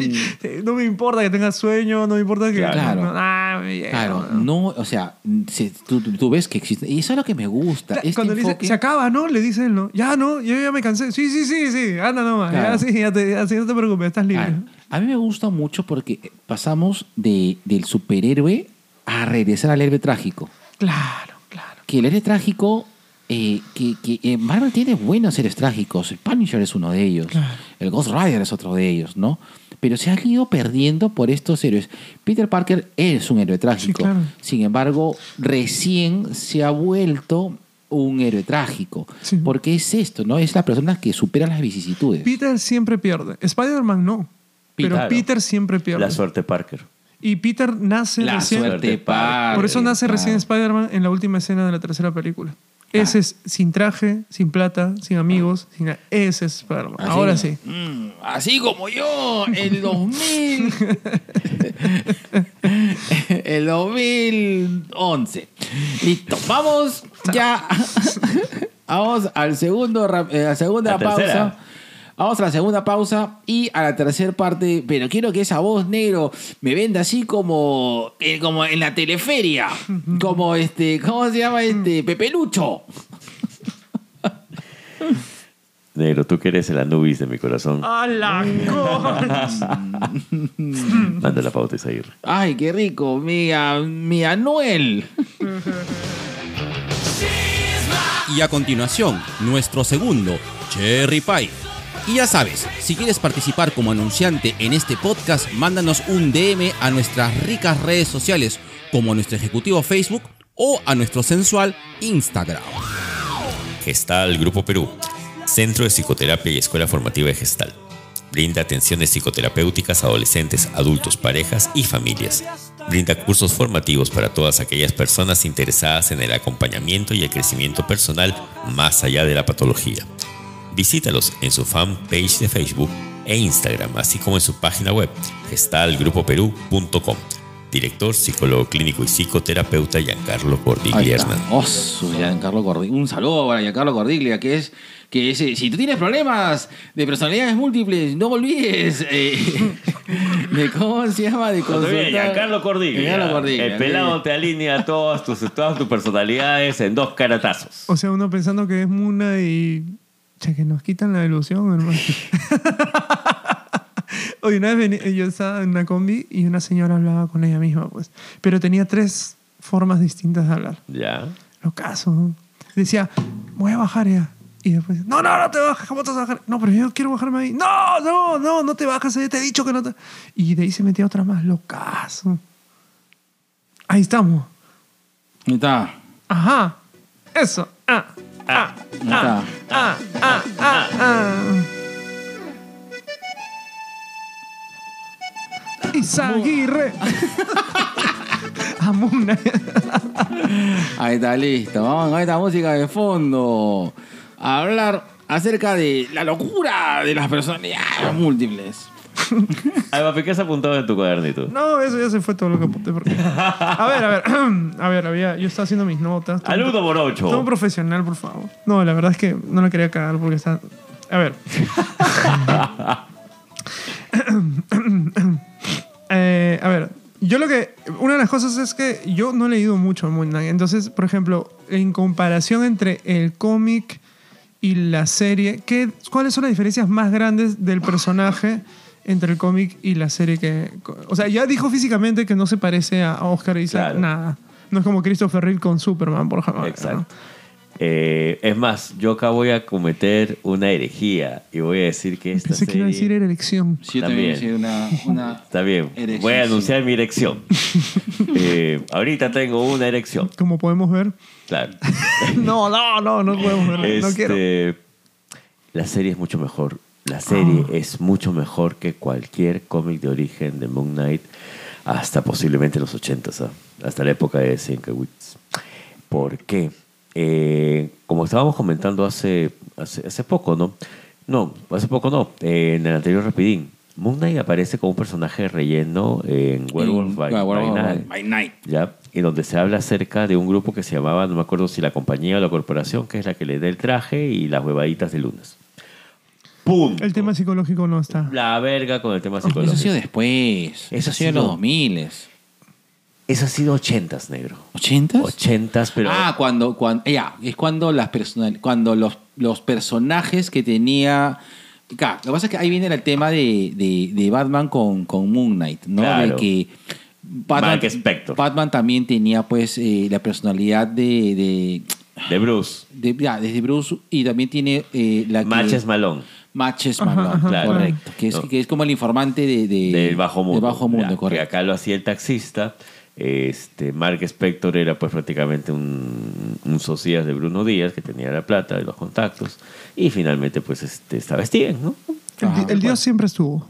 No me importa que tengas sueño, no me importa que... Claro. no, ah, llega, Claro, ¿no? no, o sea, se- tú, ves que existe. Y eso es lo que me gusta. Este Cuando le dice, se acaba, ¿no? Le dice él, ¿no? Ya, ¿no? Yo ya me cansé. Sí, sí, sí, sí. Anda nomás. Claro. Ya, sí, ya te, ya, sí, no te preocupes, estás libre. A mí me gusta mucho porque pasamos de, del superhéroe a regresar al héroe trágico. Claro, claro. Que el héroe trágico, eh, que, que eh, Marvel tiene buenos héroes trágicos. El Punisher es uno de ellos. Claro. El Ghost Rider es otro de ellos, ¿no? Pero se han ido perdiendo por estos héroes. Peter Parker es un héroe trágico. claro. Sin embargo, recién se ha vuelto un héroe trágico. Sí. Porque es esto, ¿no? Es la persona que supera las vicisitudes. Peter siempre pierde. Spider-Man no. Pero. Peter siempre pierde. La suerte Parker. Y Peter nace La recién. suerte. Por eso nace Claro. recién Spider-Man en la última escena de la tercera película. Ese es sin traje, sin plata, sin amigos. Sin nada. Ese es Spider-Man. Ahora sí. Mm, así como yo, el 2000. el 2011. Listo, vamos ya. vamos al segundo, eh, a la segunda La pausa. tercera. Vamos a la segunda pausa y a la tercera parte, pero quiero que esa voz negro me venda así como, eh, como en la teleferia, como este, ¿cómo se llama este? Pepelucho. Negro, tú que eres el Anubis de mi corazón. ¡A la! Manda la pauta, Isair. Ay, qué rico, mi, a- mi Anuel. Y a continuación, nuestro segundo, Cherry Pie. Y ya sabes, si quieres participar como anunciante en este podcast, mándanos un DM a nuestras ricas redes sociales, como a nuestro ejecutivo Facebook o a nuestro sensual Instagram. Gestal Grupo Perú, Centro de Psicoterapia y Escuela Formativa de Gestal. Brinda atenciones psicoterapéuticas a adolescentes, adultos, parejas y familias. Brinda cursos formativos para todas aquellas personas interesadas en el acompañamiento y el crecimiento personal más allá de la patología. Visítalos en su fanpage de Facebook e Instagram, así como en su página web gestalgrupoperú.com. Director, psicólogo clínico y psicoterapeuta Giancarlo Cordiglia Giancarlo Cordiglia. Un saludo para Giancarlo Cordiglia, que es que es, eh, si tú tienes problemas de personalidades múltiples, no olvides eh, de cómo se llama de consultar. Giancarlo Cordiglia, Giancarlo Cordiglia, el pelado te alinea todas tus, todas tus personalidades en dos caratazos. O sea, uno pensando que es Muna y. Che, que nos quitan la ilusión, hermano. Oye, una vez vení- yo estaba en una combi y una señora hablaba con ella misma, pues. Pero tenía tres formas distintas de hablar. Ya. Lo caso. ¿no? Decía, voy a bajar ya. Y después, no, no, no te bajas, ¿cómo te vas a bajar? No, pero yo quiero bajarme ahí. No, no, no, no te bajas, eh, te he dicho que no te. Y de ahí se metía otra más, lo caso. Ahí estamos. Ahí está. Ajá. Eso. Ah, ah, está. ah, ah, ah, ah. Isaguirre. Amuna. Ahí está, listo. Vamos con esta música de fondo. A hablar acerca de la locura de las personalidades múltiples. Ay, papi, ¿qué has apuntado en tu cuadernito? No, eso ya se fue todo lo que apunté. porque- A ver, a ver. A ver, había, yo estaba haciendo mis notas. Todo- por Todo ocho. profesional, por favor. No, la verdad es que no la quería cagar porque está. A ver. Eh, a ver, yo lo que. Una de las cosas es que yo no he leído mucho Moon Knight. Entonces, por ejemplo, en comparación entre el cómic y la serie, ¿qué, ¿cuáles son las diferencias más grandes del personaje entre el cómic y la serie que. O sea, ya dijo físicamente que no se parece a Oscar Isaac Claro. nada. No es como Christopher Reeve con Superman, por ejemplo. Exacto. Eh, es más, yo acá voy a cometer una herejía y voy a decir que esta Pensé que iba a decir serie... erección. Sí, yo también También. hice una, una Está bien, Erección, voy a anunciar mi erección. Eh, ahorita tengo una erección, Como podemos ver. claro. No, no, no, no podemos ver. No Este, quiero. La serie es mucho mejor. La serie Ah. es mucho mejor que cualquier cómic de origen de Moon Knight hasta posiblemente los 80, ¿ah? hasta la época de Sienkiewicz. ¿Por qué? Eh, como estábamos comentando hace, hace, hace poco, ¿no? No, hace poco no, eh, en el anterior Rapidín. Moon Knight aparece como un personaje de relleno en Werewolf by, Night. by Night. ¿ya? Y donde se habla acerca de un grupo que se llamaba, no me acuerdo si la compañía o la corporación, que es la que le da el traje y las huevaditas de lunas. ¡Pum! El tema psicológico no está. La verga con el tema Eso ha psicológico. sido después. Eso, ha sido en los sido- 2000. Eso ha sido ochentas, negro. ¿80? Ochentas, pero... Ah, cuando, cuando ya, es cuando las personal, cuando los, los personajes que tenía. Claro, lo que pasa es que ahí viene el tema de, de, de Batman con, con Moon Knight, ¿no? Claro. De que Batman. Batman también tenía pues eh, la personalidad de, de, de Bruce. de- ya, desde Bruce y también tiene eh, la que- Matches Malone. Matches Malone, claro. correcto. Que es, No. que es como el informante de, de- del bajo mundo. del bajo mundo, Ya, que acá lo hacía el taxista. Este, Mark Spector era pues prácticamente un, un socias de Bruno Díaz que tenía la plata y los contactos. Y finalmente pues este, estaba Steven, ¿no? El, di- Ah, el dios siempre estuvo.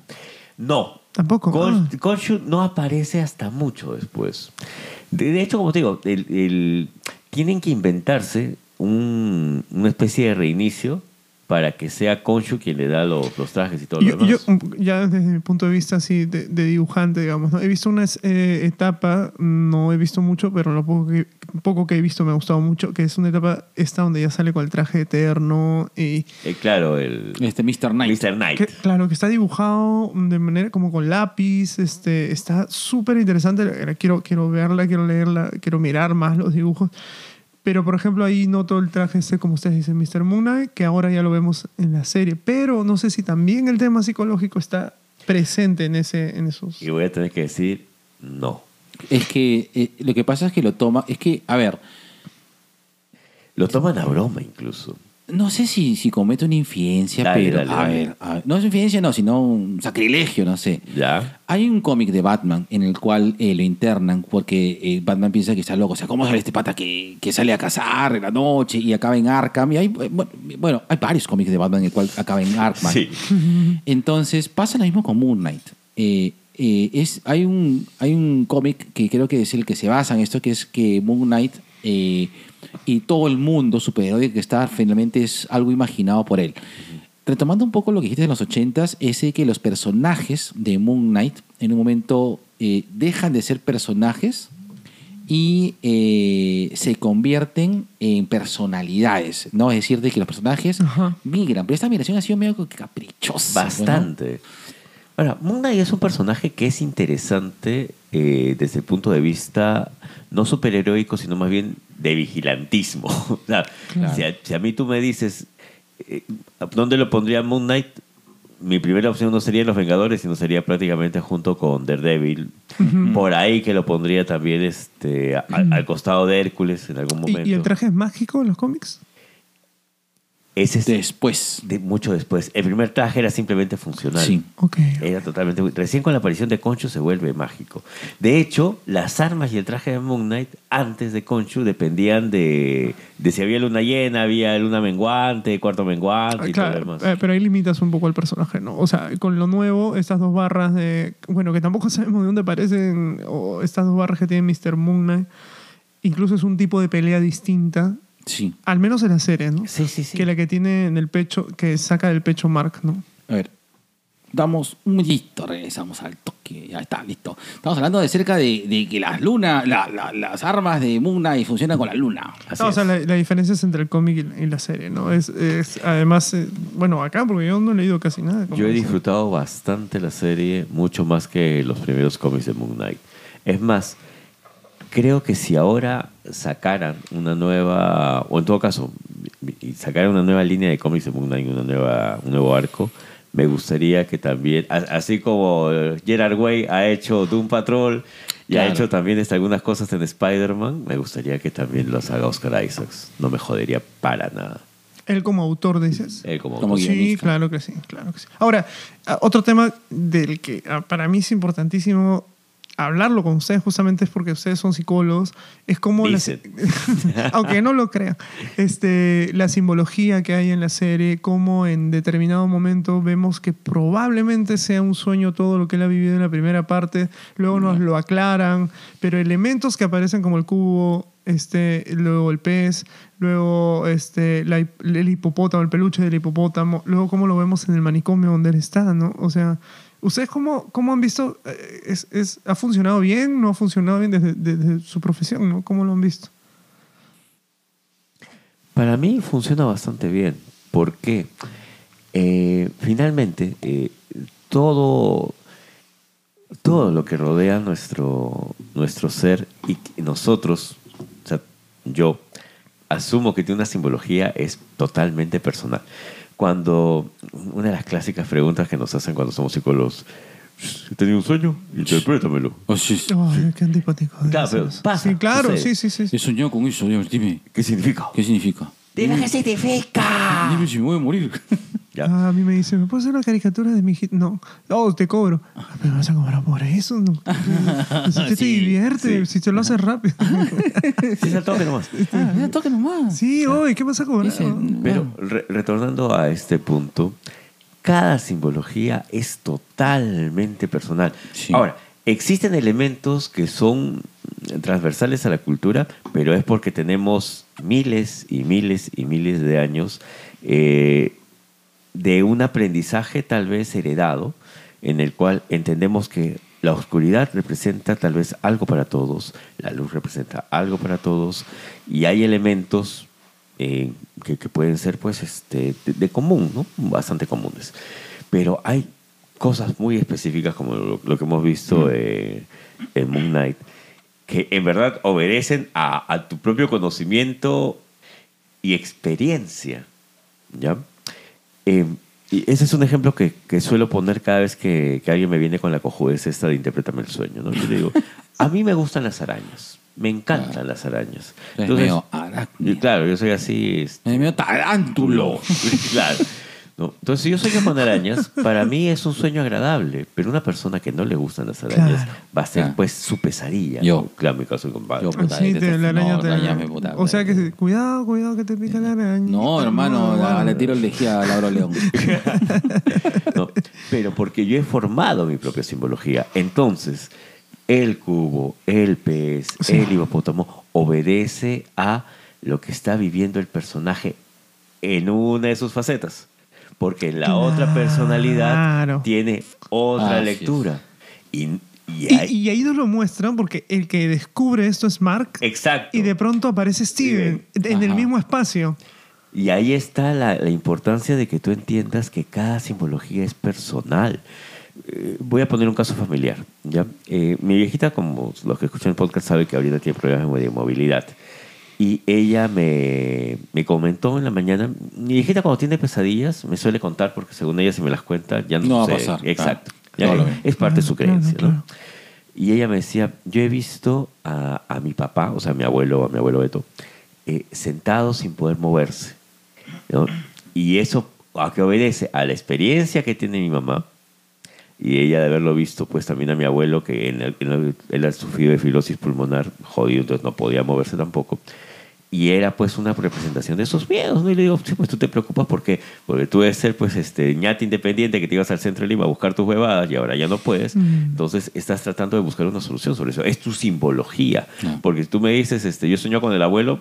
No. Tampoco. Con, Ah. No aparece hasta mucho después. De, de hecho, como te digo, el- el- tienen que inventarse un- una especie de reinicio para que sea Khonshu quien le da los, los trajes y todo Yo, lo yo, demás. ya desde mi punto de vista así de, de dibujante, digamos, ¿no? he visto una eh, etapa, no he visto mucho, pero lo poco que, poco que he visto me ha gustado mucho, que es una etapa esta donde ya sale con el traje eterno y Eh, claro, el Este Mr. Knight. Mr. Knight. que, claro, que está dibujado de manera como con lápiz, este, está súper interesante, quiero, quiero verla, quiero leerla, quiero mirar más los dibujos. Pero, por ejemplo, ahí noto el traje este, como ustedes dicen, Mr. Moon Knight, que ahora ya lo vemos en la serie. Pero no sé si también el tema psicológico está presente en, ese, en esos... Y voy a tener que decir no. Es que eh, lo que pasa es que lo toma. Es que, a ver, Lo toman a broma incluso. No sé si, si comete una infidencia, Dale, pero. dale, a, dale. Ver, a ver, no es infidencia, no, sino un sacrilegio, no sé. ¿Ya? Hay un cómic de Batman en el cual eh, lo internan porque eh, Batman piensa que está loco. O sea, ¿cómo sale este pata que, que sale a cazar en la noche y acaba en Arkham? Y hay, eh, bueno, bueno, hay varios cómics de Batman en el cual acaba en Arkham. Sí. Entonces pasa lo mismo con Moon Knight. Eh, es, hay un, hay un cómic que creo que es el que se basa en esto, que es que Moon Knight y todo el mundo superhéroe que está finalmente es algo imaginado por él. Retomando un poco lo que dijiste de los ochentas, es de que los personajes de Moon Knight en un momento eh, dejan de ser personajes y eh, se convierten en personalidades, ¿no? Es decir, de que los personajes Ajá. migran. Pero esta migración ha sido medio caprichosa. ¿no? Bastante. Ahora, Moon Knight es un personaje que es interesante eh, desde el punto de vista no superheroico, sino más bien de vigilantismo. O sea, Claro. si, a, si a mí tú me dices, eh, ¿dónde lo pondría Moon Knight? Mi primera opción no sería Los Vengadores, sino sería prácticamente junto con Daredevil. Por ahí que lo pondría también este, a- al costado de Hércules en algún ¿Y, momento. y el traje es mágico en los cómics? Ese es Después. de mucho después. El primer traje era simplemente funcional. Sí. Ok. Era totalmente. Recién con la aparición de Conchu se vuelve mágico. De hecho, las armas y el traje de Moon Knight antes de Conchu dependían de, de si había luna llena, había luna menguante, cuarto menguante y todo lo Claro, demás. eh, pero ahí limitas un poco al personaje, ¿no? O sea, con lo nuevo, estas dos barras de. Bueno, que tampoco sabemos de dónde aparecen, o estas dos barras que tiene Mr. Moon Knight, incluso es un tipo de pelea distinta, Sí. al menos en la serie, ¿no? Sí, sí, sí. Que la que tiene en el pecho, que saca del pecho Mark, ¿no? A ver. Damos un listo, regresamos al toque. Ya está, listo. Estamos hablando de cerca de, de que las lunas, la- la- las armas de Moon Knight funcionan con la luna. Así No, o sea, la, la diferencia es entre el cómic y la, y la serie, ¿no? Es, es además, eh, bueno, acá, porque yo no he leído casi nada. Yo he disfrutado bastante la serie, mucho más que los primeros cómics de Moon Knight. Es más, creo que si ahora sacaran una nueva, o en todo caso, sacaran una nueva línea de cómics de Moon Knight, una nueva, un nuevo arco, me gustaría que también, a- así como Gerard Way ha hecho Doom Patrol y ha hecho también este, algunas cosas en Spider-Man, me gustaría que también los haga Oscar Isaacs. No me jodería para nada. Él como autor, dices. Él como, Como autor. Sí, claro que sí, claro que sí. Ahora, ah, otro tema del que para mí es importantísimo hablarlo con ustedes justamente es porque ustedes son psicólogos, es como aunque no lo crean, este, la simbología que hay en la serie, cómo en determinado momento vemos que probablemente sea un sueño todo lo que él ha vivido en la primera parte, luego nos lo aclaran, pero elementos que aparecen como el cubo, este, luego el pez, luego este, la el hipopótamo, el peluche del hipopótamo, luego cómo lo vemos en el manicomio donde él está, ¿no? O sea, ¿ustedes cómo, cómo han visto? eh, Es, es- ¿Ha funcionado bien? ¿No ha funcionado bien desde, desde su profesión? ¿no? ¿Cómo lo han visto? Para mí funciona bastante bien. porque finalmente, eh, todo, todo lo que rodea nuestro, nuestro ser y nosotros, o sea, yo, asumo que tiene una simbología es totalmente personal. Cuando una de las clásicas preguntas que nos hacen cuando somos psicólogos, he tenido un sueño, interprétamelo. Oh, sí, sí. Ay, qué antipático. Claro, pero pasa, Sí, claro, sucede. sí, sí, sí. He soñado con eso, Dios, dime. ¿Qué significa? ¿Qué significa? Dime qué significa. Dime si me voy a morir. Ya. Ah, a mí me dice, ¿me puedes hacer una caricatura de mi hijito? No. Oh, te cobro. Ah, ¿Me vas a cobrar por eso? No. Si te, Sí, divierte, sí. si te lo haces rápido. Sí, es al toque nomás. Ah, mira, toque nomás. sí, oye, ¿qué vas a cobrar? Dice, Pero re- retornando a este punto, cada simbología es totalmente personal. Sí. Ahora, existen elementos que son transversales a la cultura, pero es porque tenemos miles y miles y miles de años eh, de un aprendizaje tal vez heredado, en el cual entendemos que la oscuridad representa tal vez algo para todos, la luz representa algo para todos, y hay elementos eh, que, que pueden ser pues este, de, de común, ¿no? bastante comunes. Pero hay cosas muy específicas como lo, lo que hemos visto eh, en Moon Knight, que en verdad obedecen a, a tu propio conocimiento y experiencia. ¿Ya? Eh, y ese es un ejemplo que, que suelo poner cada vez que, que alguien me viene con la cojudez esta de interprétame el sueño. ¿no? Yo le digo, a mí me gustan las arañas. Me encantan las arañas. Es medio arácnido. y claro, yo soy así. este, Es medio tarántulo. claro. ¿No? Entonces, si yo sueño con arañas, para mí es un sueño agradable, pero una persona que no le gustan las arañas Claro. va a ser Claro. pues su pesadilla. Yo. ¿no? Claro, mi caso, compadre. Yo, puta, Sí, te- la araña no, te... araña me puta, o sea que, cuidado, cuidado que te pica la araña. No, hermano, la- le tiro el lejía a Laura León. No, pero porque yo he formado mi propia simbología. Entonces, el cubo, el pez, Sí. el hipopótamo obedece a lo que está viviendo el personaje en una de sus facetas. Porque la otra personalidad tiene otra Así lectura. Y, Y Y, ahí- y ahí nos lo muestran porque el que descubre esto es Mark. Exacto. Y de pronto aparece Steven en el mismo espacio. Y ahí está la, la importancia de que tú entiendas que cada simbología es personal. Eh, voy a poner un caso familiar. ¿ya? Eh, mi viejita, como los que escuchan el podcast, sabe que ahorita tiene problemas de movilidad. Y ella me, me comentó en la mañana, mi viejita cuando tiene pesadillas me suele contar porque según ella si me las cuenta ya no, No va a pasar, Exacto. claro. Ya es- parte de su Claro, creencia. claro, ¿no? Y ella me decía, yo he visto a, a mi papá, o sea, a mi abuelo, a mi abuelo Beto, eh, sentado sin poder moverse. ¿no? Y eso a qué obedece a la experiencia que tiene mi mamá y ella de haberlo visto pues también a mi abuelo que en el- en el- él ha sufrido de fibrosis pulmonar jodido entonces no podía moverse tampoco. Y era pues una representación de esos miedos ¿no? y le digo sí pues tú te preocupas porque porque tú debes ser pues este ñate independiente que te ibas al centro de Lima a buscar tus huevadas y ahora ya no puedes Mm. entonces estás tratando de buscar una solución sobre eso. Es tu simbología. Porque si tú me dices este yo sueño con el abuelo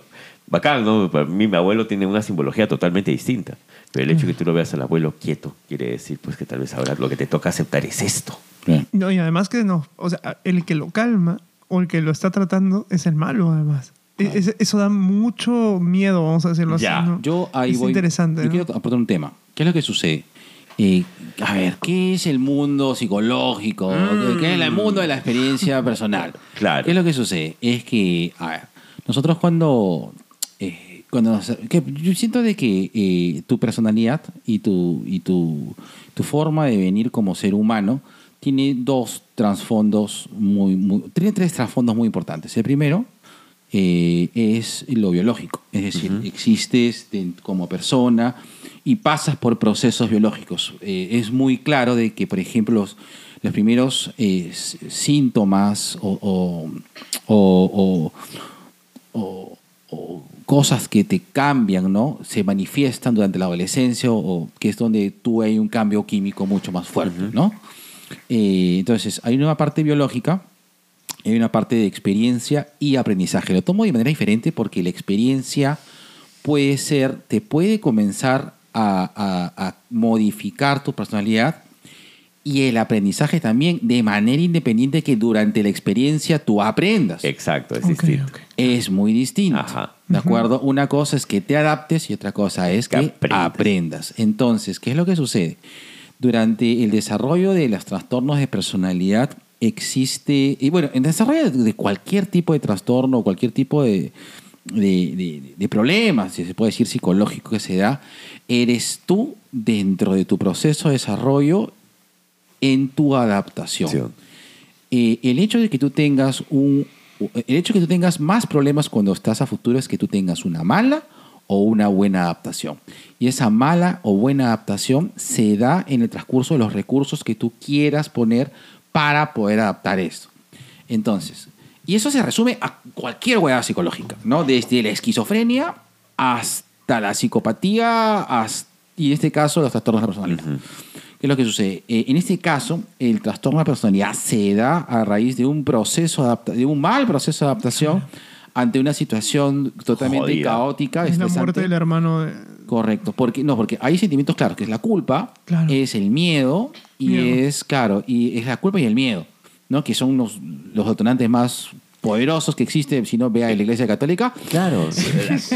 bacán no para mí mi abuelo tiene una simbología totalmente distinta pero el hecho de que tú lo veas al abuelo quieto quiere decir pues que tal vez ahora lo que te toca aceptar es esto. No, y además que no, o sea, el que lo calma o el que lo está tratando es el malo, además. E- es- eso da mucho miedo, vamos a decirlo Ya, así. ¿no? Yo ahí es voy. interesante. Yo ¿no? quiero aportar un tema. ¿Qué es lo que sucede? Eh, a ver, ¿qué es el mundo psicológico? ¿Qué es el mundo de la experiencia personal? Claro. ¿Qué es lo que sucede? Es que, a ver, nosotros cuando. Cuando que yo siento de que eh, tu personalidad y, tu, y tu, tu forma de venir como ser humano tiene dos trasfondos muy, muy. Tiene tres trasfondos muy importantes. El primero eh, es lo biológico, es decir, existes como persona y pasas por procesos biológicos. Eh, es muy claro de que, por ejemplo, los, los primeros síntomas o, o- o- o- o- o cosas que te cambian, ¿no? Se manifiestan durante la adolescencia o, que es donde tú hay un cambio químico mucho más fuerte, ¿no? Eh, entonces, hay una parte biológica hay una parte de experiencia y aprendizaje. Lo tomo de manera diferente porque la experiencia puede ser, te puede comenzar a, a- a modificar tu personalidad y el aprendizaje también de manera independiente que durante la experiencia tú aprendas. exacto es distinto. Es muy distinto. Ajá. ¿De acuerdo? Una cosa es que te adaptes y otra cosa es que, Que aprendas. aprendas. Entonces, ¿qué es lo que sucede? Durante el desarrollo de los trastornos de personalidad existe, y bueno, en desarrollo de- cualquier tipo de trastorno cualquier tipo de, de, de- de problemas, si se puede decir psicológico que se da, eres tú dentro de tu proceso de desarrollo en tu adaptación. Sí. Eh, el hecho de que tú tengas un el hecho de que tú tengas más problemas cuando estás a futuro es que tú tengas una mala o una buena adaptación. Y esa mala o buena adaptación se da en el transcurso de los recursos que tú quieras poner para poder adaptar esto. Entonces, y eso se resume a cualquier hueá psicológica, ¿no? Desde la esquizofrenia hasta la psicopatía hasta, y en este caso los trastornos de personalidad. ¿Qué es lo que sucede? Eh, en este caso, el trastorno de personalidad se da a raíz de un proceso de un mal proceso de adaptación ante una situación totalmente Jodida. caótica, Es la muerte del hermano de... Correcto, porque no, porque hay sentimientos claros, que es la culpa, Claro. es el miedo y Miedo. es claro, y es la culpa y el miedo, ¿no? Que son los, los detonantes más poderosos que existen, si no vea la Iglesia Católica. claro la- la- es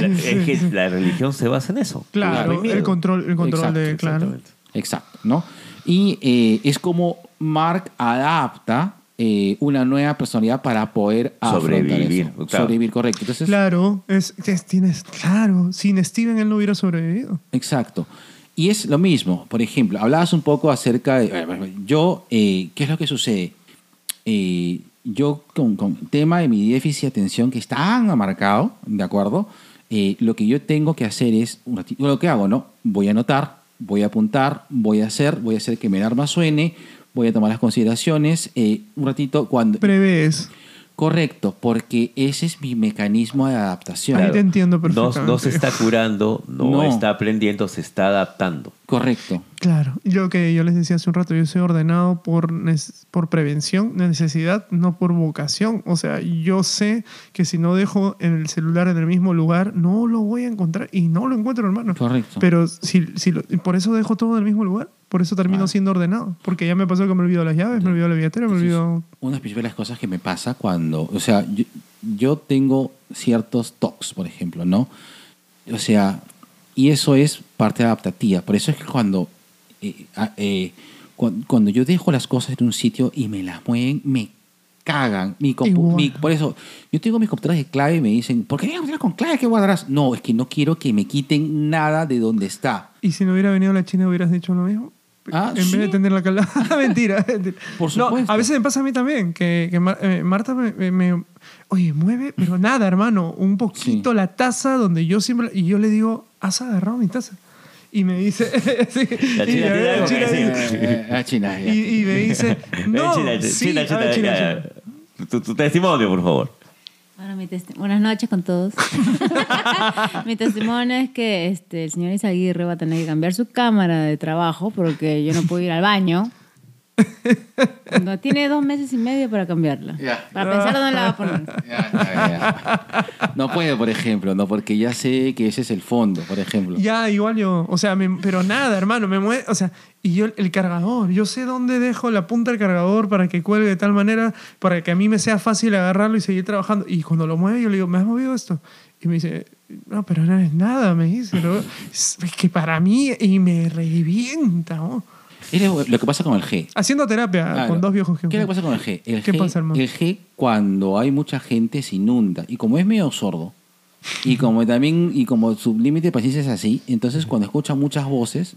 que la religión se basa en eso Claro, el control, el control Exacto, de... Claro. Exacto, ¿no? Y eh, es como Mark adapta eh, una nueva personalidad para poder afrontar Sobrevivir, eso. claro. Sobrevivir, correcto. Entonces, Claro, es, es- tienes, claro, sin Steven él no hubiera sobrevivido. Exacto. Y es lo mismo. Por ejemplo, hablabas un poco acerca de... eh, Yo, eh, ¿qué es lo que sucede? Eh, yo con, con el tema de mi déficit de atención que está tan marcado, ¿de acuerdo? Eh, lo que yo tengo que hacer es, un ratito- lo que hago, ¿no? Voy a anotar, voy a apuntar, voy a hacer, voy a hacer que mi alarma suene, voy a tomar las consideraciones, eh, un ratito cuando... Prevés. Correcto, porque ese es mi mecanismo de adaptación. Ahí te entiendo no, perfectamente. no se está curando no, No. está aprendiendo se está adaptando Correcto. Claro, yo que yo les decía hace un rato, yo soy ordenado por, por prevención, necesidad, no por vocación. O sea, yo sé que si no dejo el celular en el mismo lugar, no lo voy a encontrar y no lo encuentro, hermano. Correcto. Pero si, si lo- por eso dejo todo en el mismo lugar, por eso termino Ah. siendo ordenado. Porque ya me pasó que me olvido las llaves, me olvido la billetera, me olvido... Una de las cosas que me pasa cuando, o sea, yo, yo tengo ciertos tocs, por ejemplo, ¿no? O sea, y eso es parte adaptativa. Por eso es que cuando, eh, ah, eh, cuan- cuando yo dejo las cosas en un sitio y me las mueven, me cagan. Mi mi- por eso, yo tengo mis computadoras de clave y me dicen, ¿por qué tienes con clave? ¿Qué guardarás? No, es que no quiero que me quiten nada de donde está. Y si no hubiera venido la China, hubieras dicho lo mismo. Ah, en ¿sí? vez de tenerla calada. mentira, mentira. Por No, supuesto. a veces me pasa a mí también, que, que Mar- eh, Marta me, me- me- Oye, mueve, pero nada, hermano. Un poquito Sí. la taza donde yo siempre... Y yo le digo, has agarrado mi taza. Y me dice... sí, La y, China a ver, tiene algo que China ah, China, y- y me dice, no, China, sí, China, a ver, China, China, ya, China. ya. Tu, tu testimonio, por favor. Bueno, mi testi- Buenas noches con todos. mi testimonio es que este, el señor Isaguirre va a tener que cambiar su cámara de trabajo porque yo no puedo ir al baño. No, tiene dos meses y medio para cambiarla. Ya. Para pensar dónde la va a poner. Ya, ya, ya. No puede, por ejemplo, no, porque ya sé que ese es el fondo, por ejemplo. Ya, igual yo, o sea, me- pero nada, hermano, me mueve, o sea, y yo el cargador, yo sé dónde dejo la punta del cargador para que cuelgue de tal manera, para que a mí me sea fácil agarrarlo y seguir trabajando. Y cuando lo mueve, yo le digo, ¿me has movido esto? Y me dice, no, pero no es nada, me dice. ¿no? Es que para mí, y me revienta, ¿no? Es lo que pasa con el G. Haciendo terapia Claro. con dos viejos que ¿Qué es lo que pasa con el G? El ¿Qué G, pasa, hermano? El G, cuando hay mucha gente, se inunda. Y como es medio sordo, y como también, y como su límite de paciencia es así, entonces cuando escucha muchas voces,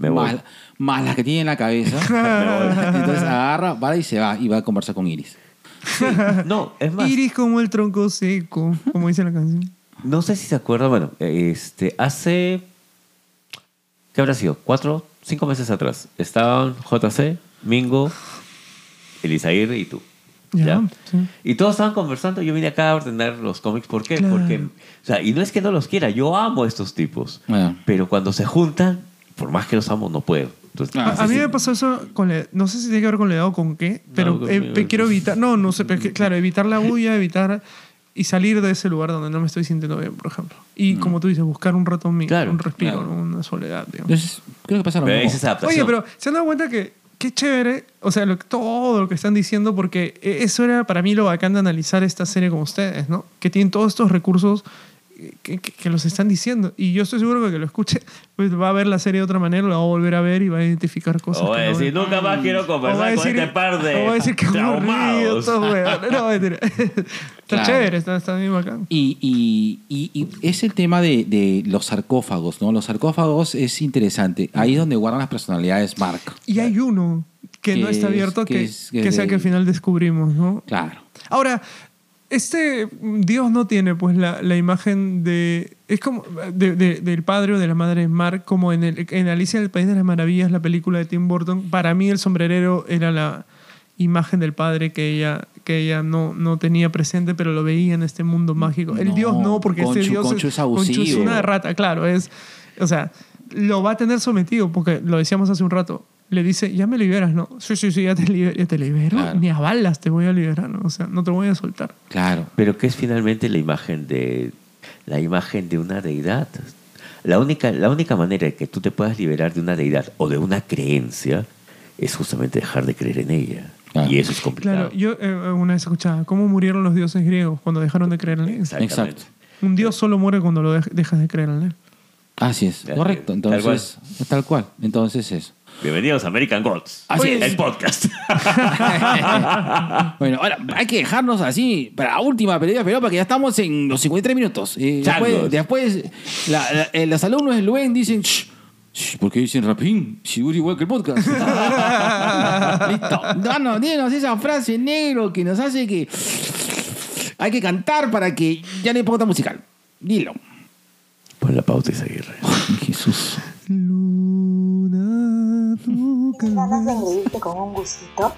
más las que tiene en la cabeza, entonces agarra, va y se va, y va a conversar con Iris. No, es más. Iris como el tronco seco, como dice la canción. No sé si se acuerda, bueno, este, hace. ¿Qué habrá sido? ¿Cuatro, cinco meses atrás? Estaban JC, Mingo, Elisair y tú. Ya, sí. Y todos estaban conversando. Yo vine acá a ordenar los cómics. ¿Por qué? Claro. Porque. O sea, y no es que no los quiera. Yo amo a estos tipos. Ah. Pero cuando se juntan, por más que los amo, no puedo. Entonces, Ah, A, mí sí. me pasó eso con la- no sé si tiene que ver con la edad o con qué, pero No, eh, pe- quiero evitar, no, no sé, pero claro, evitar la bulla, evitar y salir de ese lugar donde no me estoy sintiendo bien, por ejemplo. Y como tú dices, buscar un rato mío, Claro, un respiro, una soledad, digamos. Entonces, creo que pasa lo pero mismo. es. Oye, pero se han dado cuenta que qué chévere, o sea, lo, todo lo que están diciendo, porque eh, eso era para mí lo bacán de analizar esta serie con ustedes, ¿no? Que tienen todos estos recursos que, que- que los están diciendo. Y yo estoy seguro que que lo escuche, pues va a ver la serie de otra manera, lo va a volver a ver y va a identificar cosas. O que a decir, nunca más quiero va conversar con decir- este par de o va a decir que aburrido. No, mentira. Está Claro. chévere, está, está bien bacán. Y, y- y- y es el tema de, de los sarcófagos, ¿no? Los sarcófagos es interesante. Ahí es donde guardan las personalidades Mark. Y hay uno que, Que no está es- abierto, que que, es- que, que sea de- que al final descubrimos, ¿no? Claro. Ahora, este Dios no tiene pues la, la imagen de... Es como de- de- del padre o de la madre de Mark, como en, el, en Alicia en el País de las Maravillas, la película de Tim Burton. Para mí el sombrerero era la imagen del padre que ella, que ella no, no tenía presente, pero lo veía en este mundo mágico. El No, Dios no, porque este Conchu- Dios Conchu es abusivo. Conchu es una rata, claro. Es, o sea, lo va a tener sometido, porque lo decíamos hace un rato. Le dice, ya me liberas, ¿no? Sí, sí, sí, ya te, liber- ya te libero. Claro. Ni a balas te voy a liberar, ¿no? O sea, no te voy a soltar. Claro. Pero ¿qué es finalmente la imagen de la imagen de una deidad? La única, la única manera de que tú te puedas liberar de una deidad o de una creencia es justamente dejar de creer en ella. Claro. Y eso es complicado. Claro, yo eh, una vez escuchaba, ¿cómo murieron los dioses griegos cuando dejaron de creer en él? Exactamente. Exacto. Un dios solo muere cuando lo dej- dejas de creer en él. Así es, correcto. tal Entonces, tal cual. Entonces eso. Bienvenidos a American Gods. Así el es. podcast. bueno, ahora hay que dejarnos así para la última pelea, pero porque ya estamos en los 53 minutos. Eh, después, después la- la- eh, los alumnos del Luen dicen, "Shh, shh, ¿por qué dicen rapín? Si dura igual que el podcast. Listo. Danos, dinos esa frase negro que nos hace que hay que cantar para que ya no hay pauta musical. Dilo. Pon la pauta y seguir. Jesús. Luna, ¿Tienes ganas de con un gustito?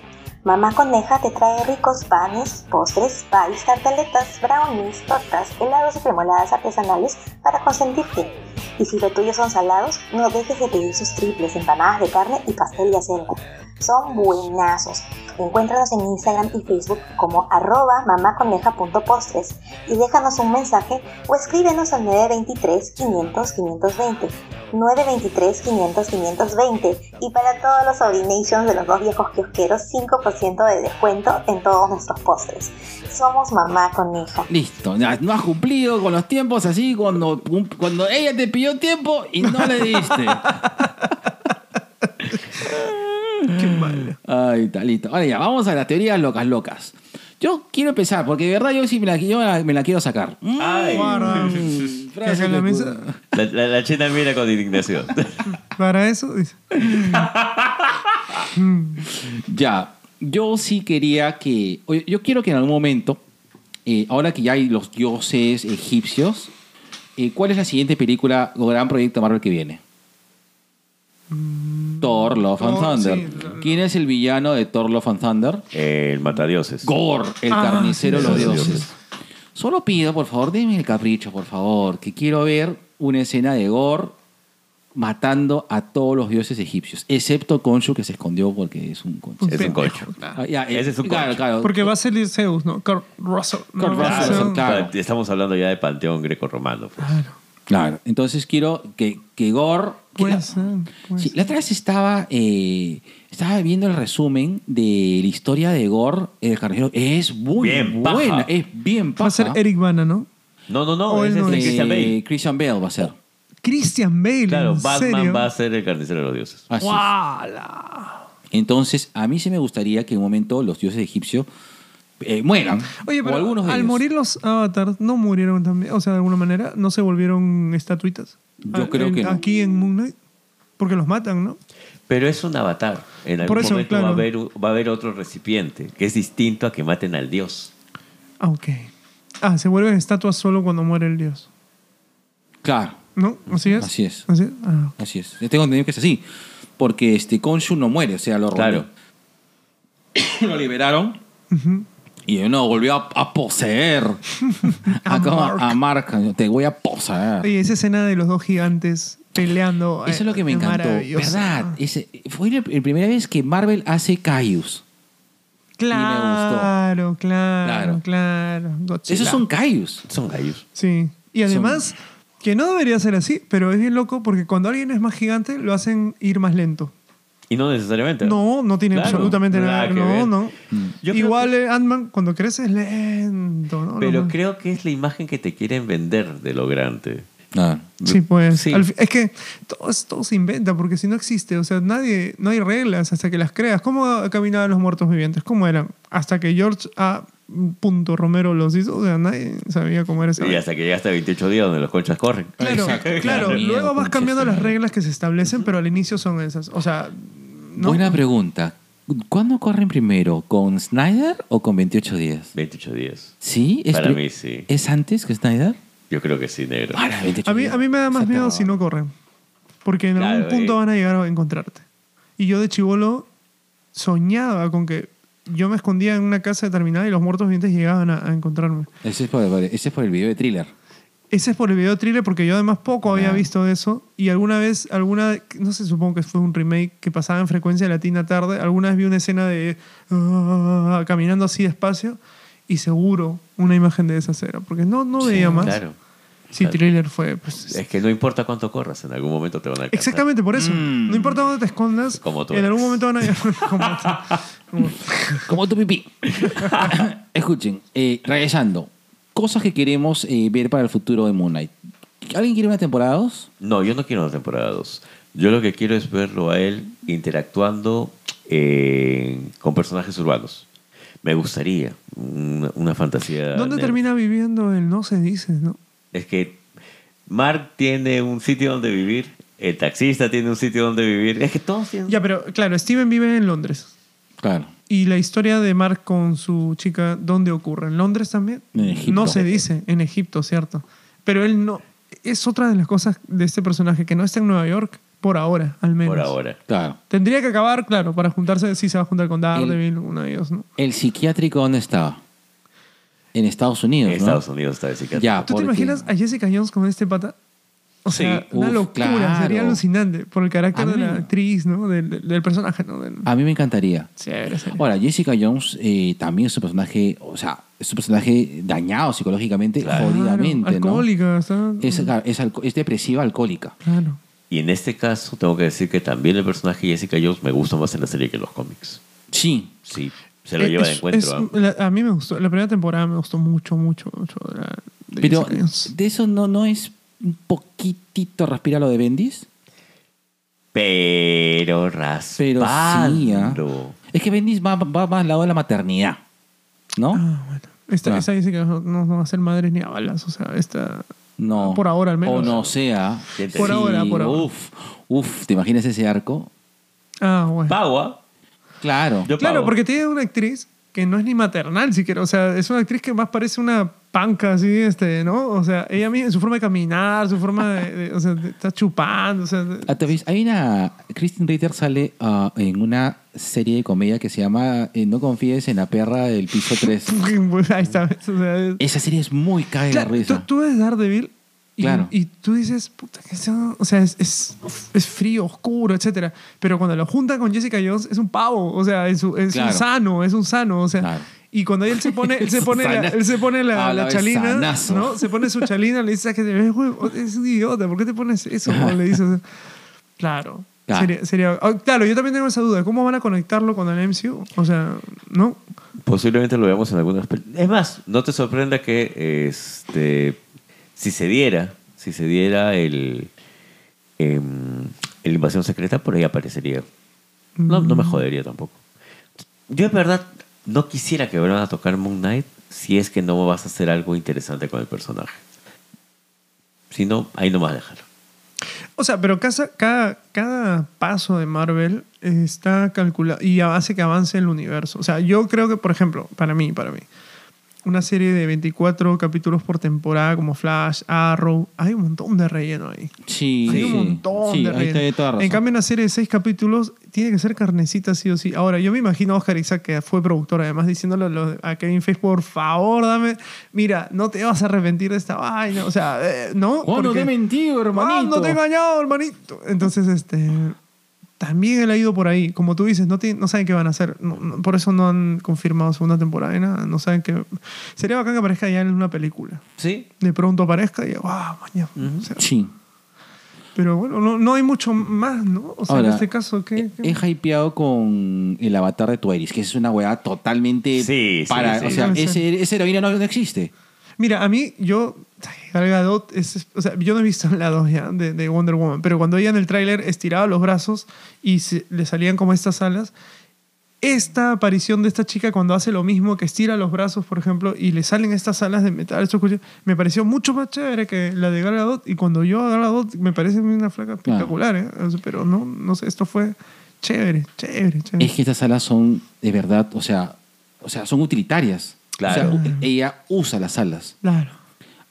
Mamá Coneja te trae ricos panes, postres, pies, tartaletas, brownies, tortas, helados y cremoladas artesanales para consentirte. Y si lo tuyo son salados, no dejes de pedir sus triples, empanadas de carne y pastel de acelga. Son buenazos. Encuéntranos en Instagram y Facebook como arroba mamaconeja.postres y déjanos un mensaje o escríbenos al 923 500 520. 923 500 520 y para todos los Orinations de los dos viejos kiosqueros 5% de descuento en todos nuestros postres. Somos Mamá Coneja. Listo, ya, no has cumplido con los tiempos así cuando, cuando ella te pidió tiempo y no le diste. Qué malo. Ay, está listo. Ahora ya, vamos a las teorías locas, locas. Yo quiero empezar, porque de verdad yo sí me la, yo la- me la quiero sacar. Mm, Ay. Para, frase que la mesa-. La, la- la china mira con indignación. para eso, dice. Ya, yo sí quería que. Yo quiero que en algún momento, eh, ahora que ya hay los dioses egipcios, eh, ¿cuál es la siguiente película o gran proyecto Marvel que viene? Thor, Love and Thor, Thunder. sí. ¿Quién es el villano de Thor, Love and Thunder? El matadioses. Gore, el Ah, carnicero de los sí, sí, dioses. sí. Solo pido, por favor, denme el capricho, por favor, que quiero ver una escena de Gore matando a todos los dioses egipcios, excepto Khonshu que se escondió porque es un concho. Es un claro. Ah, ya, Ese es un claro, concho. claro. Porque va a salir Zeus, ¿no? Kurt Russell. ¿no? Kurt Va a Russell, ser- claro. Estamos hablando ya de panteón greco-romano. pues. Claro. Claro, entonces quiero que, que Gore... Puede la, ser, puede Sí, ser. la otra vez estaba, eh, estaba viendo el resumen de la historia de Gore, el carnicero. Es muy Bien paja. buena, es bien Va a ser paja. Eric Bana, ¿no? No, no, no. O no es es. Christian Bale. Eh, Christian Bale va a ser. Christian Bale, Claro, ¿en Batman serio? va a ser el carnicero de los dioses. Así. Entonces, a mí sí me gustaría que en un momento los dioses egipcios eh, mueran. Oye, o pero algunos de al ellos. morir los avatars, ¿no murieron también? O sea, de alguna manera, ¿no se volvieron estatuitas? Yo Ah, creo en- que no. Aquí en Moon Knight. Porque los matan, ¿no? Pero es un avatar. En algún Por eso, momento va, a claro. haber, va a haber otro recipiente, que es distinto a que maten al dios. Ah, ok. Ah, se vuelven estatuas solo cuando muere el dios. Claro, ¿No? ¿Así es? Así es. ¿Así es? Ah, así es. Yo tengo entendido que es así. Porque este Khonshu no muere, o sea, lo Claro. lo liberaron ujú. Y no volvió a, a poseer a, A como- Mark. a Mark. Te voy a poseer. Oye, esa escena de los dos gigantes peleando. Eso es lo que me eh, encantó. ¿Verdad? Ese- fue la primera vez que Marvel hace Caius. Claro, claro, Claro. claro. Godzilla. Esos son Caius. Son gallos. Sí. Y además, que no debería ser así, pero es bien loco porque cuando alguien es más gigante, lo hacen ir más lento. Y no necesariamente. No, no tiene Claro, absolutamente nada nada. que No, ver. no. Yo creo Igual que- eh, Ant-Man, cuando crece, es lento, ¿no? Pero No, creo que es la imagen que te quieren vender de lo grande. Ah. Sí, pues. Sí. al es que todo, todo se inventa porque si no existe, o sea, nadie, no hay reglas hasta que las creas. ¿Cómo caminaban los muertos vivientes? ¿Cómo eran? Hasta que George A. Punto Romero los hizo, o sea, nadie sabía cómo era ese. Y hasta que llegaste a 28 días donde los conchas corren. Claro, Exacto. claro. Luego vas cambiando las reglas que se establecen, pero al inicio son esas. O sea, ¿no? Buena pregunta. ¿Cuándo corren primero? ¿Con Snyder o con 28 días? 28 días. ¿Sí? ¿Es Para mí sí. ¿Es antes que Snyder? Yo creo que sí, negro. Para, 28 A mí, días. a mí me da más miedo si no corren. Porque en Claro, algún punto eh. van a llegar a encontrarte. Y yo de chivolo soñaba con que yo me escondía en una casa determinada y los muertos vivientes llegaban a, a encontrarme. Ese es, por, por- ese es por el video de thriller. Ese es por el video thriller porque yo además poco había Ah. visto eso y alguna vez, alguna, no sé, supongo que fue un remake que pasaba en frecuencia latina tarde, alguna vez vi una escena de ah, caminando así despacio y seguro una imagen de esa cera, porque no, no veía más. Claro. Sí, Claro. thriller fue... Pues, Es que no importa cuánto corras, en algún momento te van a alcanzar. Exactamente por eso. Mm. No importa dónde te escondas, Como tú en algún momento van a llegar. como tú. Como- Como tu pipí. Escuchen, eh, regresando. Cosas que queremos eh, ver para el futuro de Moon Knight. ¿Alguien quiere una temporada 2? No, yo no quiero una temporada 2. Yo lo que quiero es verlo a él interactuando eh, con personajes urbanos. Me gustaría una, una fantasía. ¿Dónde nerd. termina viviendo él? No se dice, ¿no? Es que Mark tiene un sitio donde vivir, el taxista tiene un sitio donde vivir. Es que todos tienen. Ya, pero claro, Steven vive en Londres. Claro. ¿Y la historia de Mark con su chica, dónde ocurre? ¿En Londres también? En Egipto. No se dice, en Egipto, cierto. Pero él no. Es otra de las cosas de este personaje, que no está en Nueva York, Por ahora, al menos. por ahora. Claro. Tendría que acabar, claro, para juntarse, sí se va a juntar con Daredevil, uno de ellos, ¿no? ¿El psiquiátrico dónde estaba? En Estados Unidos, En ¿no? Estados Unidos está ese caso. Ya, ¿Tú te imaginas a Jessica Jones con este pata? O Sí. sea, una Uf, locura, claro. sería alucinante por el carácter de la me- actriz, ¿no? Del, del- del personaje, ¿no? Del- A mí me encantaría. Sería. Ahora, Jessica Jones eh, también es un personaje, o sea, es un personaje dañado psicológicamente, Claro, jodidamente, ¿no? alcohólica, está- Es, claro, es, alco- es depresiva alcohólica. Claro. Y en este caso, tengo que decir que también el personaje de Jessica Jones me gusta más en la serie que en los cómics. Sí. Sí, se lo Eh, lleva de encuentro. es- la- a mí me gustó, la primera temporada me gustó mucho, mucho, mucho. la- de Pero Jessica Jones. de eso no, no es un poquitito respirar lo de Bendis. Pero Pero raspando. sí, ¿ah? Es que Bendis va, va más al lado de la maternidad, ¿no? Ah, bueno. Esta, Ah. esa dice que no, no va a ser madres ni a balas, o sea, esta... No. Por ahora al menos. O no sea. ¿Quién te Por ahora, por ahora. Uf, uf, ¿te imaginas ese arco? Ah, bueno. Pagua. Claro. Yo Claro, pago. porque tiene una actriz que no es ni maternal siquiera. O sea, es una actriz que más parece una panca, así, este, ¿no? O sea, ella misma, su forma de caminar, su forma de. de- o sea, de- está chupando, o sea. de- Ah. Hay una. Kristen Ritter sale ah, en una serie de comedia que se llama eh, No confíes en la perra del piso 3. Ahí está. ¿ves? O sea, es- Esa serie es muy caga de la Claro, tú, risa. tú ves Daredevil y, Claro. y tú dices, puta, que eso, o sea, es, es, es frío, oscuro, etcétera. Pero cuando lo juntan con Jessica Jones, es un pavo, o sea, es, un- es Claro. un sano, es un sano, o sea. Claro. Y cuando él se pone, él se pone, la, él se pone la, Ah, la la vez chalina, sanazo. ¿no? Se pone su chalina, le dice "Ah, que es un idiota, ¿por qué te pones eso? Le dices, claro. Sería, sería- ah, claro, yo también tengo esa duda. ¿Cómo van a conectarlo con el MCU? O sea, ¿no? Posiblemente lo veamos en algunas películas. Es más, no te sorprenda que este, si se diera, si se diera el, el invasión secreta, por ahí aparecería. No, no me jodería tampoco. Yo en verdad no quisiera que vuelvan a tocar Moon Knight si es que no vas a hacer algo interesante con el personaje. Si no, ahí no vas a dejarlo. O sea, pero cada, cada, cada paso de Marvel está calculado y hace que avance el universo. O sea, yo creo que, por ejemplo, para mí, para mí, una serie de 24 capítulos por temporada como Flash, Arrow, hay un montón de relleno ahí. Sí, Hay un montón Sí, de ahí relleno. toda razón. En cambio, una serie de 6 capítulos tiene que ser carnecita sí o sí. Ahora, yo me imagino a Oscar Isaac, que fue productor, además, diciéndole a los- a Kevin Feige, por favor, dame, mira, no te vas a arrepentir de esta vaina. O sea, eh, ¿no? ¿Cuándo Porque- te he mentido, hermanito? Ah, no te he engañado, hermanito. Entonces, este. También él ha ido por ahí. Como tú dices, no, tienen- no saben qué van a hacer. No- no- por eso no han confirmado segunda temporada. y nada. No saben qué. Sería bacán que aparezca ya en una película. Sí. De pronto aparezca y. ¡Wow! Mañana. O sea, Sí. pero bueno, no, no hay mucho más, ¿no? O sea, Ahora, en este caso, ¿qué? qué? He hypeado con el avatar de Tueris, que es una weá totalmente Sí, sí, para. sí. O sea, sí. ese, esa heroína no, no existe. Mira, a mí, yo. Gal Gadot es, o sea, yo no he visto la 2 ya de, de Wonder Woman, pero cuando ella en el tráiler estiraba los brazos y se- le salían como estas alas, esta aparición de esta chica cuando hace lo mismo, que estira los brazos, por ejemplo, y le salen estas alas de metal, me pareció mucho más chévere que la de Gal Gadot. Y cuando yo a Gal Gadot me parece una flaca espectacular, ¿eh? Pero no, no sé, esto fue chévere, chévere, chévere. Es que estas alas son, de verdad, o sea, o sea son utilitarias. Claro. O sea, ella usa las alas. Claro.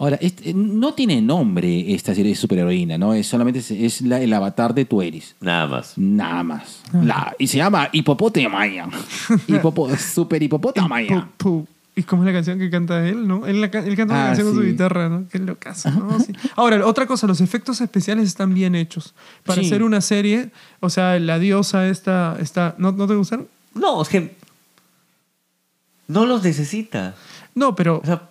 Ahora, este, no tiene nombre esta serie de superheroína, ¿no? Es solamente es, es la- el avatar de Tueris. Nada más. Nada más. La, y se llama Hipopotamaya. Hipopo, super Hipopotamaya. Y como es la canción que canta él, ¿no? Él, la ca- él canta una Ah, canción con su guitarra, ¿no? Qué locazo, ¿no? Sí. Ahora, otra cosa, los efectos especiales están bien hechos. Para Sí. hacer una serie, o sea, la diosa esta, está, ¿no, ¿no te gustaron? No, es que no los necesita. No, pero... O sea,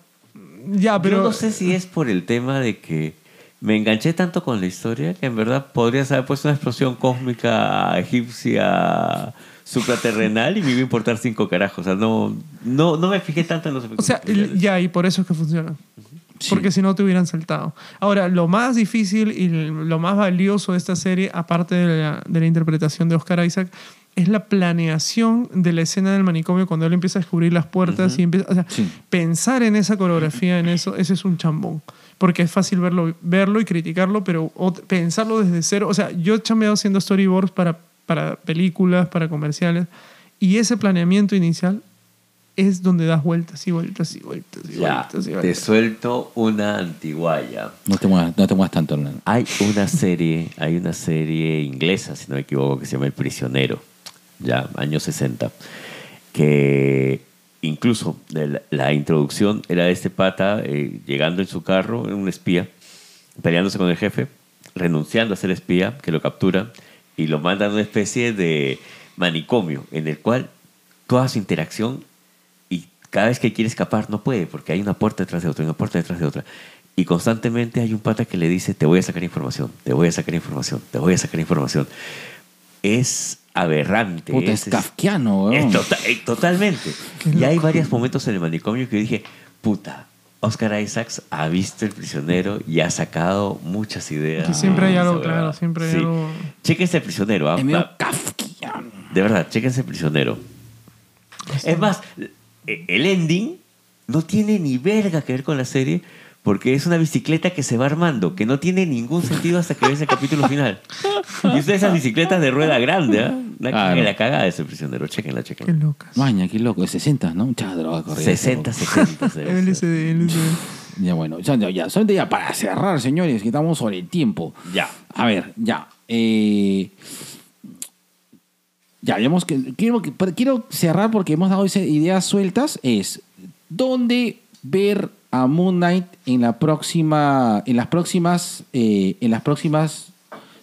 ya, pero... Yo no sé si es por el tema de que me enganché tanto con la historia que en verdad podrías haber puesto una explosión cósmica egipcia supraterrenal y me iba a importar cinco carajos. O sea, no, no, no me fijé tanto en los O efectos. sea, especiales. ya, y por eso es que funcionan. Sí. Porque si no te hubieran saltado. Ahora, lo más difícil y lo más valioso de esta serie, aparte de la, de la interpretación de Oscar Isaac, es la planeación de la escena del manicomio cuando él empieza a descubrir las puertas y empieza. O sea, Sí. pensar en esa coreografía, en eso, ese es un chambón. Porque es fácil verlo, verlo y criticarlo, pero pensarlo desde cero. O sea, yo he chambeado haciendo storyboards para, para películas, para comerciales, y ese planeamiento inicial es donde das vueltas y vueltas y vueltas y Ya, vueltas y te vueltas. suelto una antiguaya. No te muevas, no te muevas tanto, Hernán. Hay una serie, hay una serie inglesa, si no me equivoco, que se llama El Prisionero, ya, años 60, que incluso la, introducción era de este pata eh, llegando en su carro, un espía, peleándose con el jefe, renunciando a ser espía, que lo captura y lo manda a una especie de manicomio en el cual toda su interacción y cada vez que quiere escapar no puede porque hay una puerta detrás de otra, una puerta detrás de otra. Y constantemente hay un pata que le dice, te voy a sacar información, te voy a sacar información, te voy a sacar información. Es aberrante. Puta, es kafkiano, es tota- eh, totalmente. Y hay varios momentos en el manicomio que yo dije, puta, Oscar Isaacs ha visto El Prisionero y ha sacado muchas ideas. Que siempre hay algo, claro, siempre hay Sí. algo. Chéquense El Prisionero. ah, va- kafkiano. de verdad, chéquense El Prisionero. Es más, e- el ending no tiene ni verga que ver con la serie porque es una bicicleta que se va armando, que no tiene ningún sentido hasta que ves el capítulo final. Y ustedes esas bicicletas de rueda grande, ¿ah? La, Claro. la cagada de ese prisionero, chequenla, Qué chequenla. locas. Maña, qué loco. Es 60, ¿no? Mucha droga corrida. 60, 60. se ve. LSD, LSD. Ya, bueno. Ya, ya, ya. Solamente ya para cerrar, señores, que estamos sobre el tiempo. Ya. A ver, ya. Eh, ya, habíamos que quiero, quiero cerrar porque hemos dado ideas sueltas. Es dónde ver a Moon Knight en la próxima, en las próximas, eh, en las próximas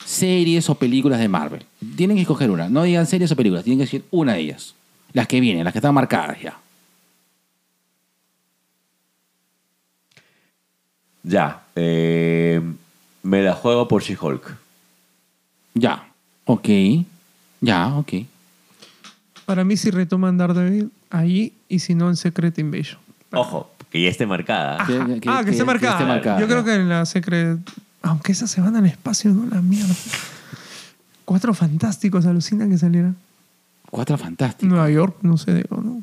series o películas de Marvel. Tienen que escoger una. No digan series o películas. Tienen que decir una de ellas. Las que vienen, las que están marcadas ya. Ya. eh, me la juego por She-Hulk. Ya. Ok. Ya, ok. Para mí, si retoman Daredevil, ahí, y si no, en Secret Invasion. Ojo, que ya esté marcada. Que- ah, que, que- esté que marcada. esté marcada, Yo creo ya. que en la Secret. Aunque esas se van al espacio, ¿no? La mierda. Cuatro fantásticos alucinan que salieran. Cuatro fantásticos. Nueva York, no sé, digo, ¿no?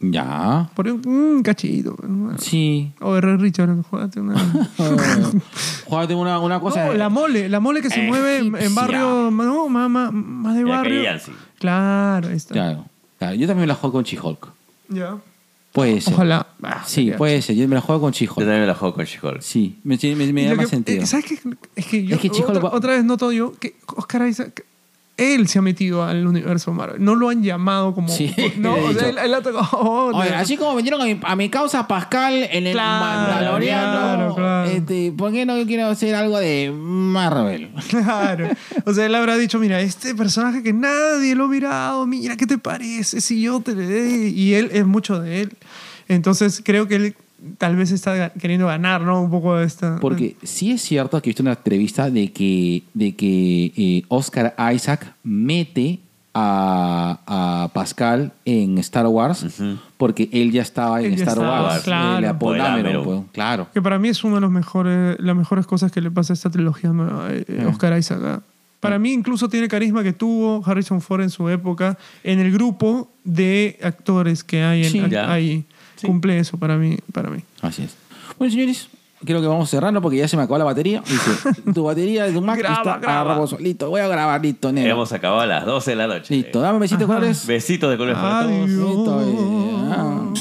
Ya. Por un un cachito. ¿no? Sí. O R. Richard, jugate una. Júgate una, una cosa. No, la mole, la mole que se mueve en, barrio, no, más, más, más de barrio. Yancy. Claro, está. Claro. Claro, Yo también la juego con She-Hulk. Ya. Puede ser. Ojalá. Ah, Sí, puede ser. Yo me la juego con Yo She-Hulk. también me la juego con She-Hulk. Sí, me, me- me da más sentido. eh, ¿Sabes qué? Es que yo Es que otra, va- otra vez noto yo que Oscar Isaac, él se ha metido al universo Marvel. No lo han llamado como... Sí, no, o sea, él, él ha tocado... oh, Oye, así como vendieron a mi, a mi causa Pascal en el Claro, Mandaloriano, claro, claro. Este, ¿por qué no quiero hacer algo de Marvel? Claro. O sea, él habrá dicho, mira, este personaje que nadie lo ha mirado, mira, ¿qué te parece si yo te le dé? Y él es mucho de él. Entonces creo que él tal vez está queriendo ganar, ¿no? Un poco de esta... Porque sí es cierto que he visto una entrevista de que, de que eh, Oscar Isaac mete a, a Pascal en Star Wars porque él ya estaba en Él Star estaba, Wars. claro. Eh, le Amero. pues, claro. Que para mí es una de los mejores, las mejores cosas que le pasa a esta trilogía nueva, eh. Oscar Isaac. ¿ah? Para mí incluso tiene carisma que tuvo Harrison Ford en su época en el grupo de actores que hay en, Sí. Ya. Ahí. Cumple eso para mí. Para mí. Así es. Bueno, señores, creo que vamos cerrando porque ya se me acabó la batería. Dice, tu batería de tu Mac Graba, está graba. agarrado. Listo, voy a grabar, listo, negro. Hemos acabado a las 12 de la noche. Listo, dame besitos, colores. Besitos de colores para todos. Listo, eh, ah.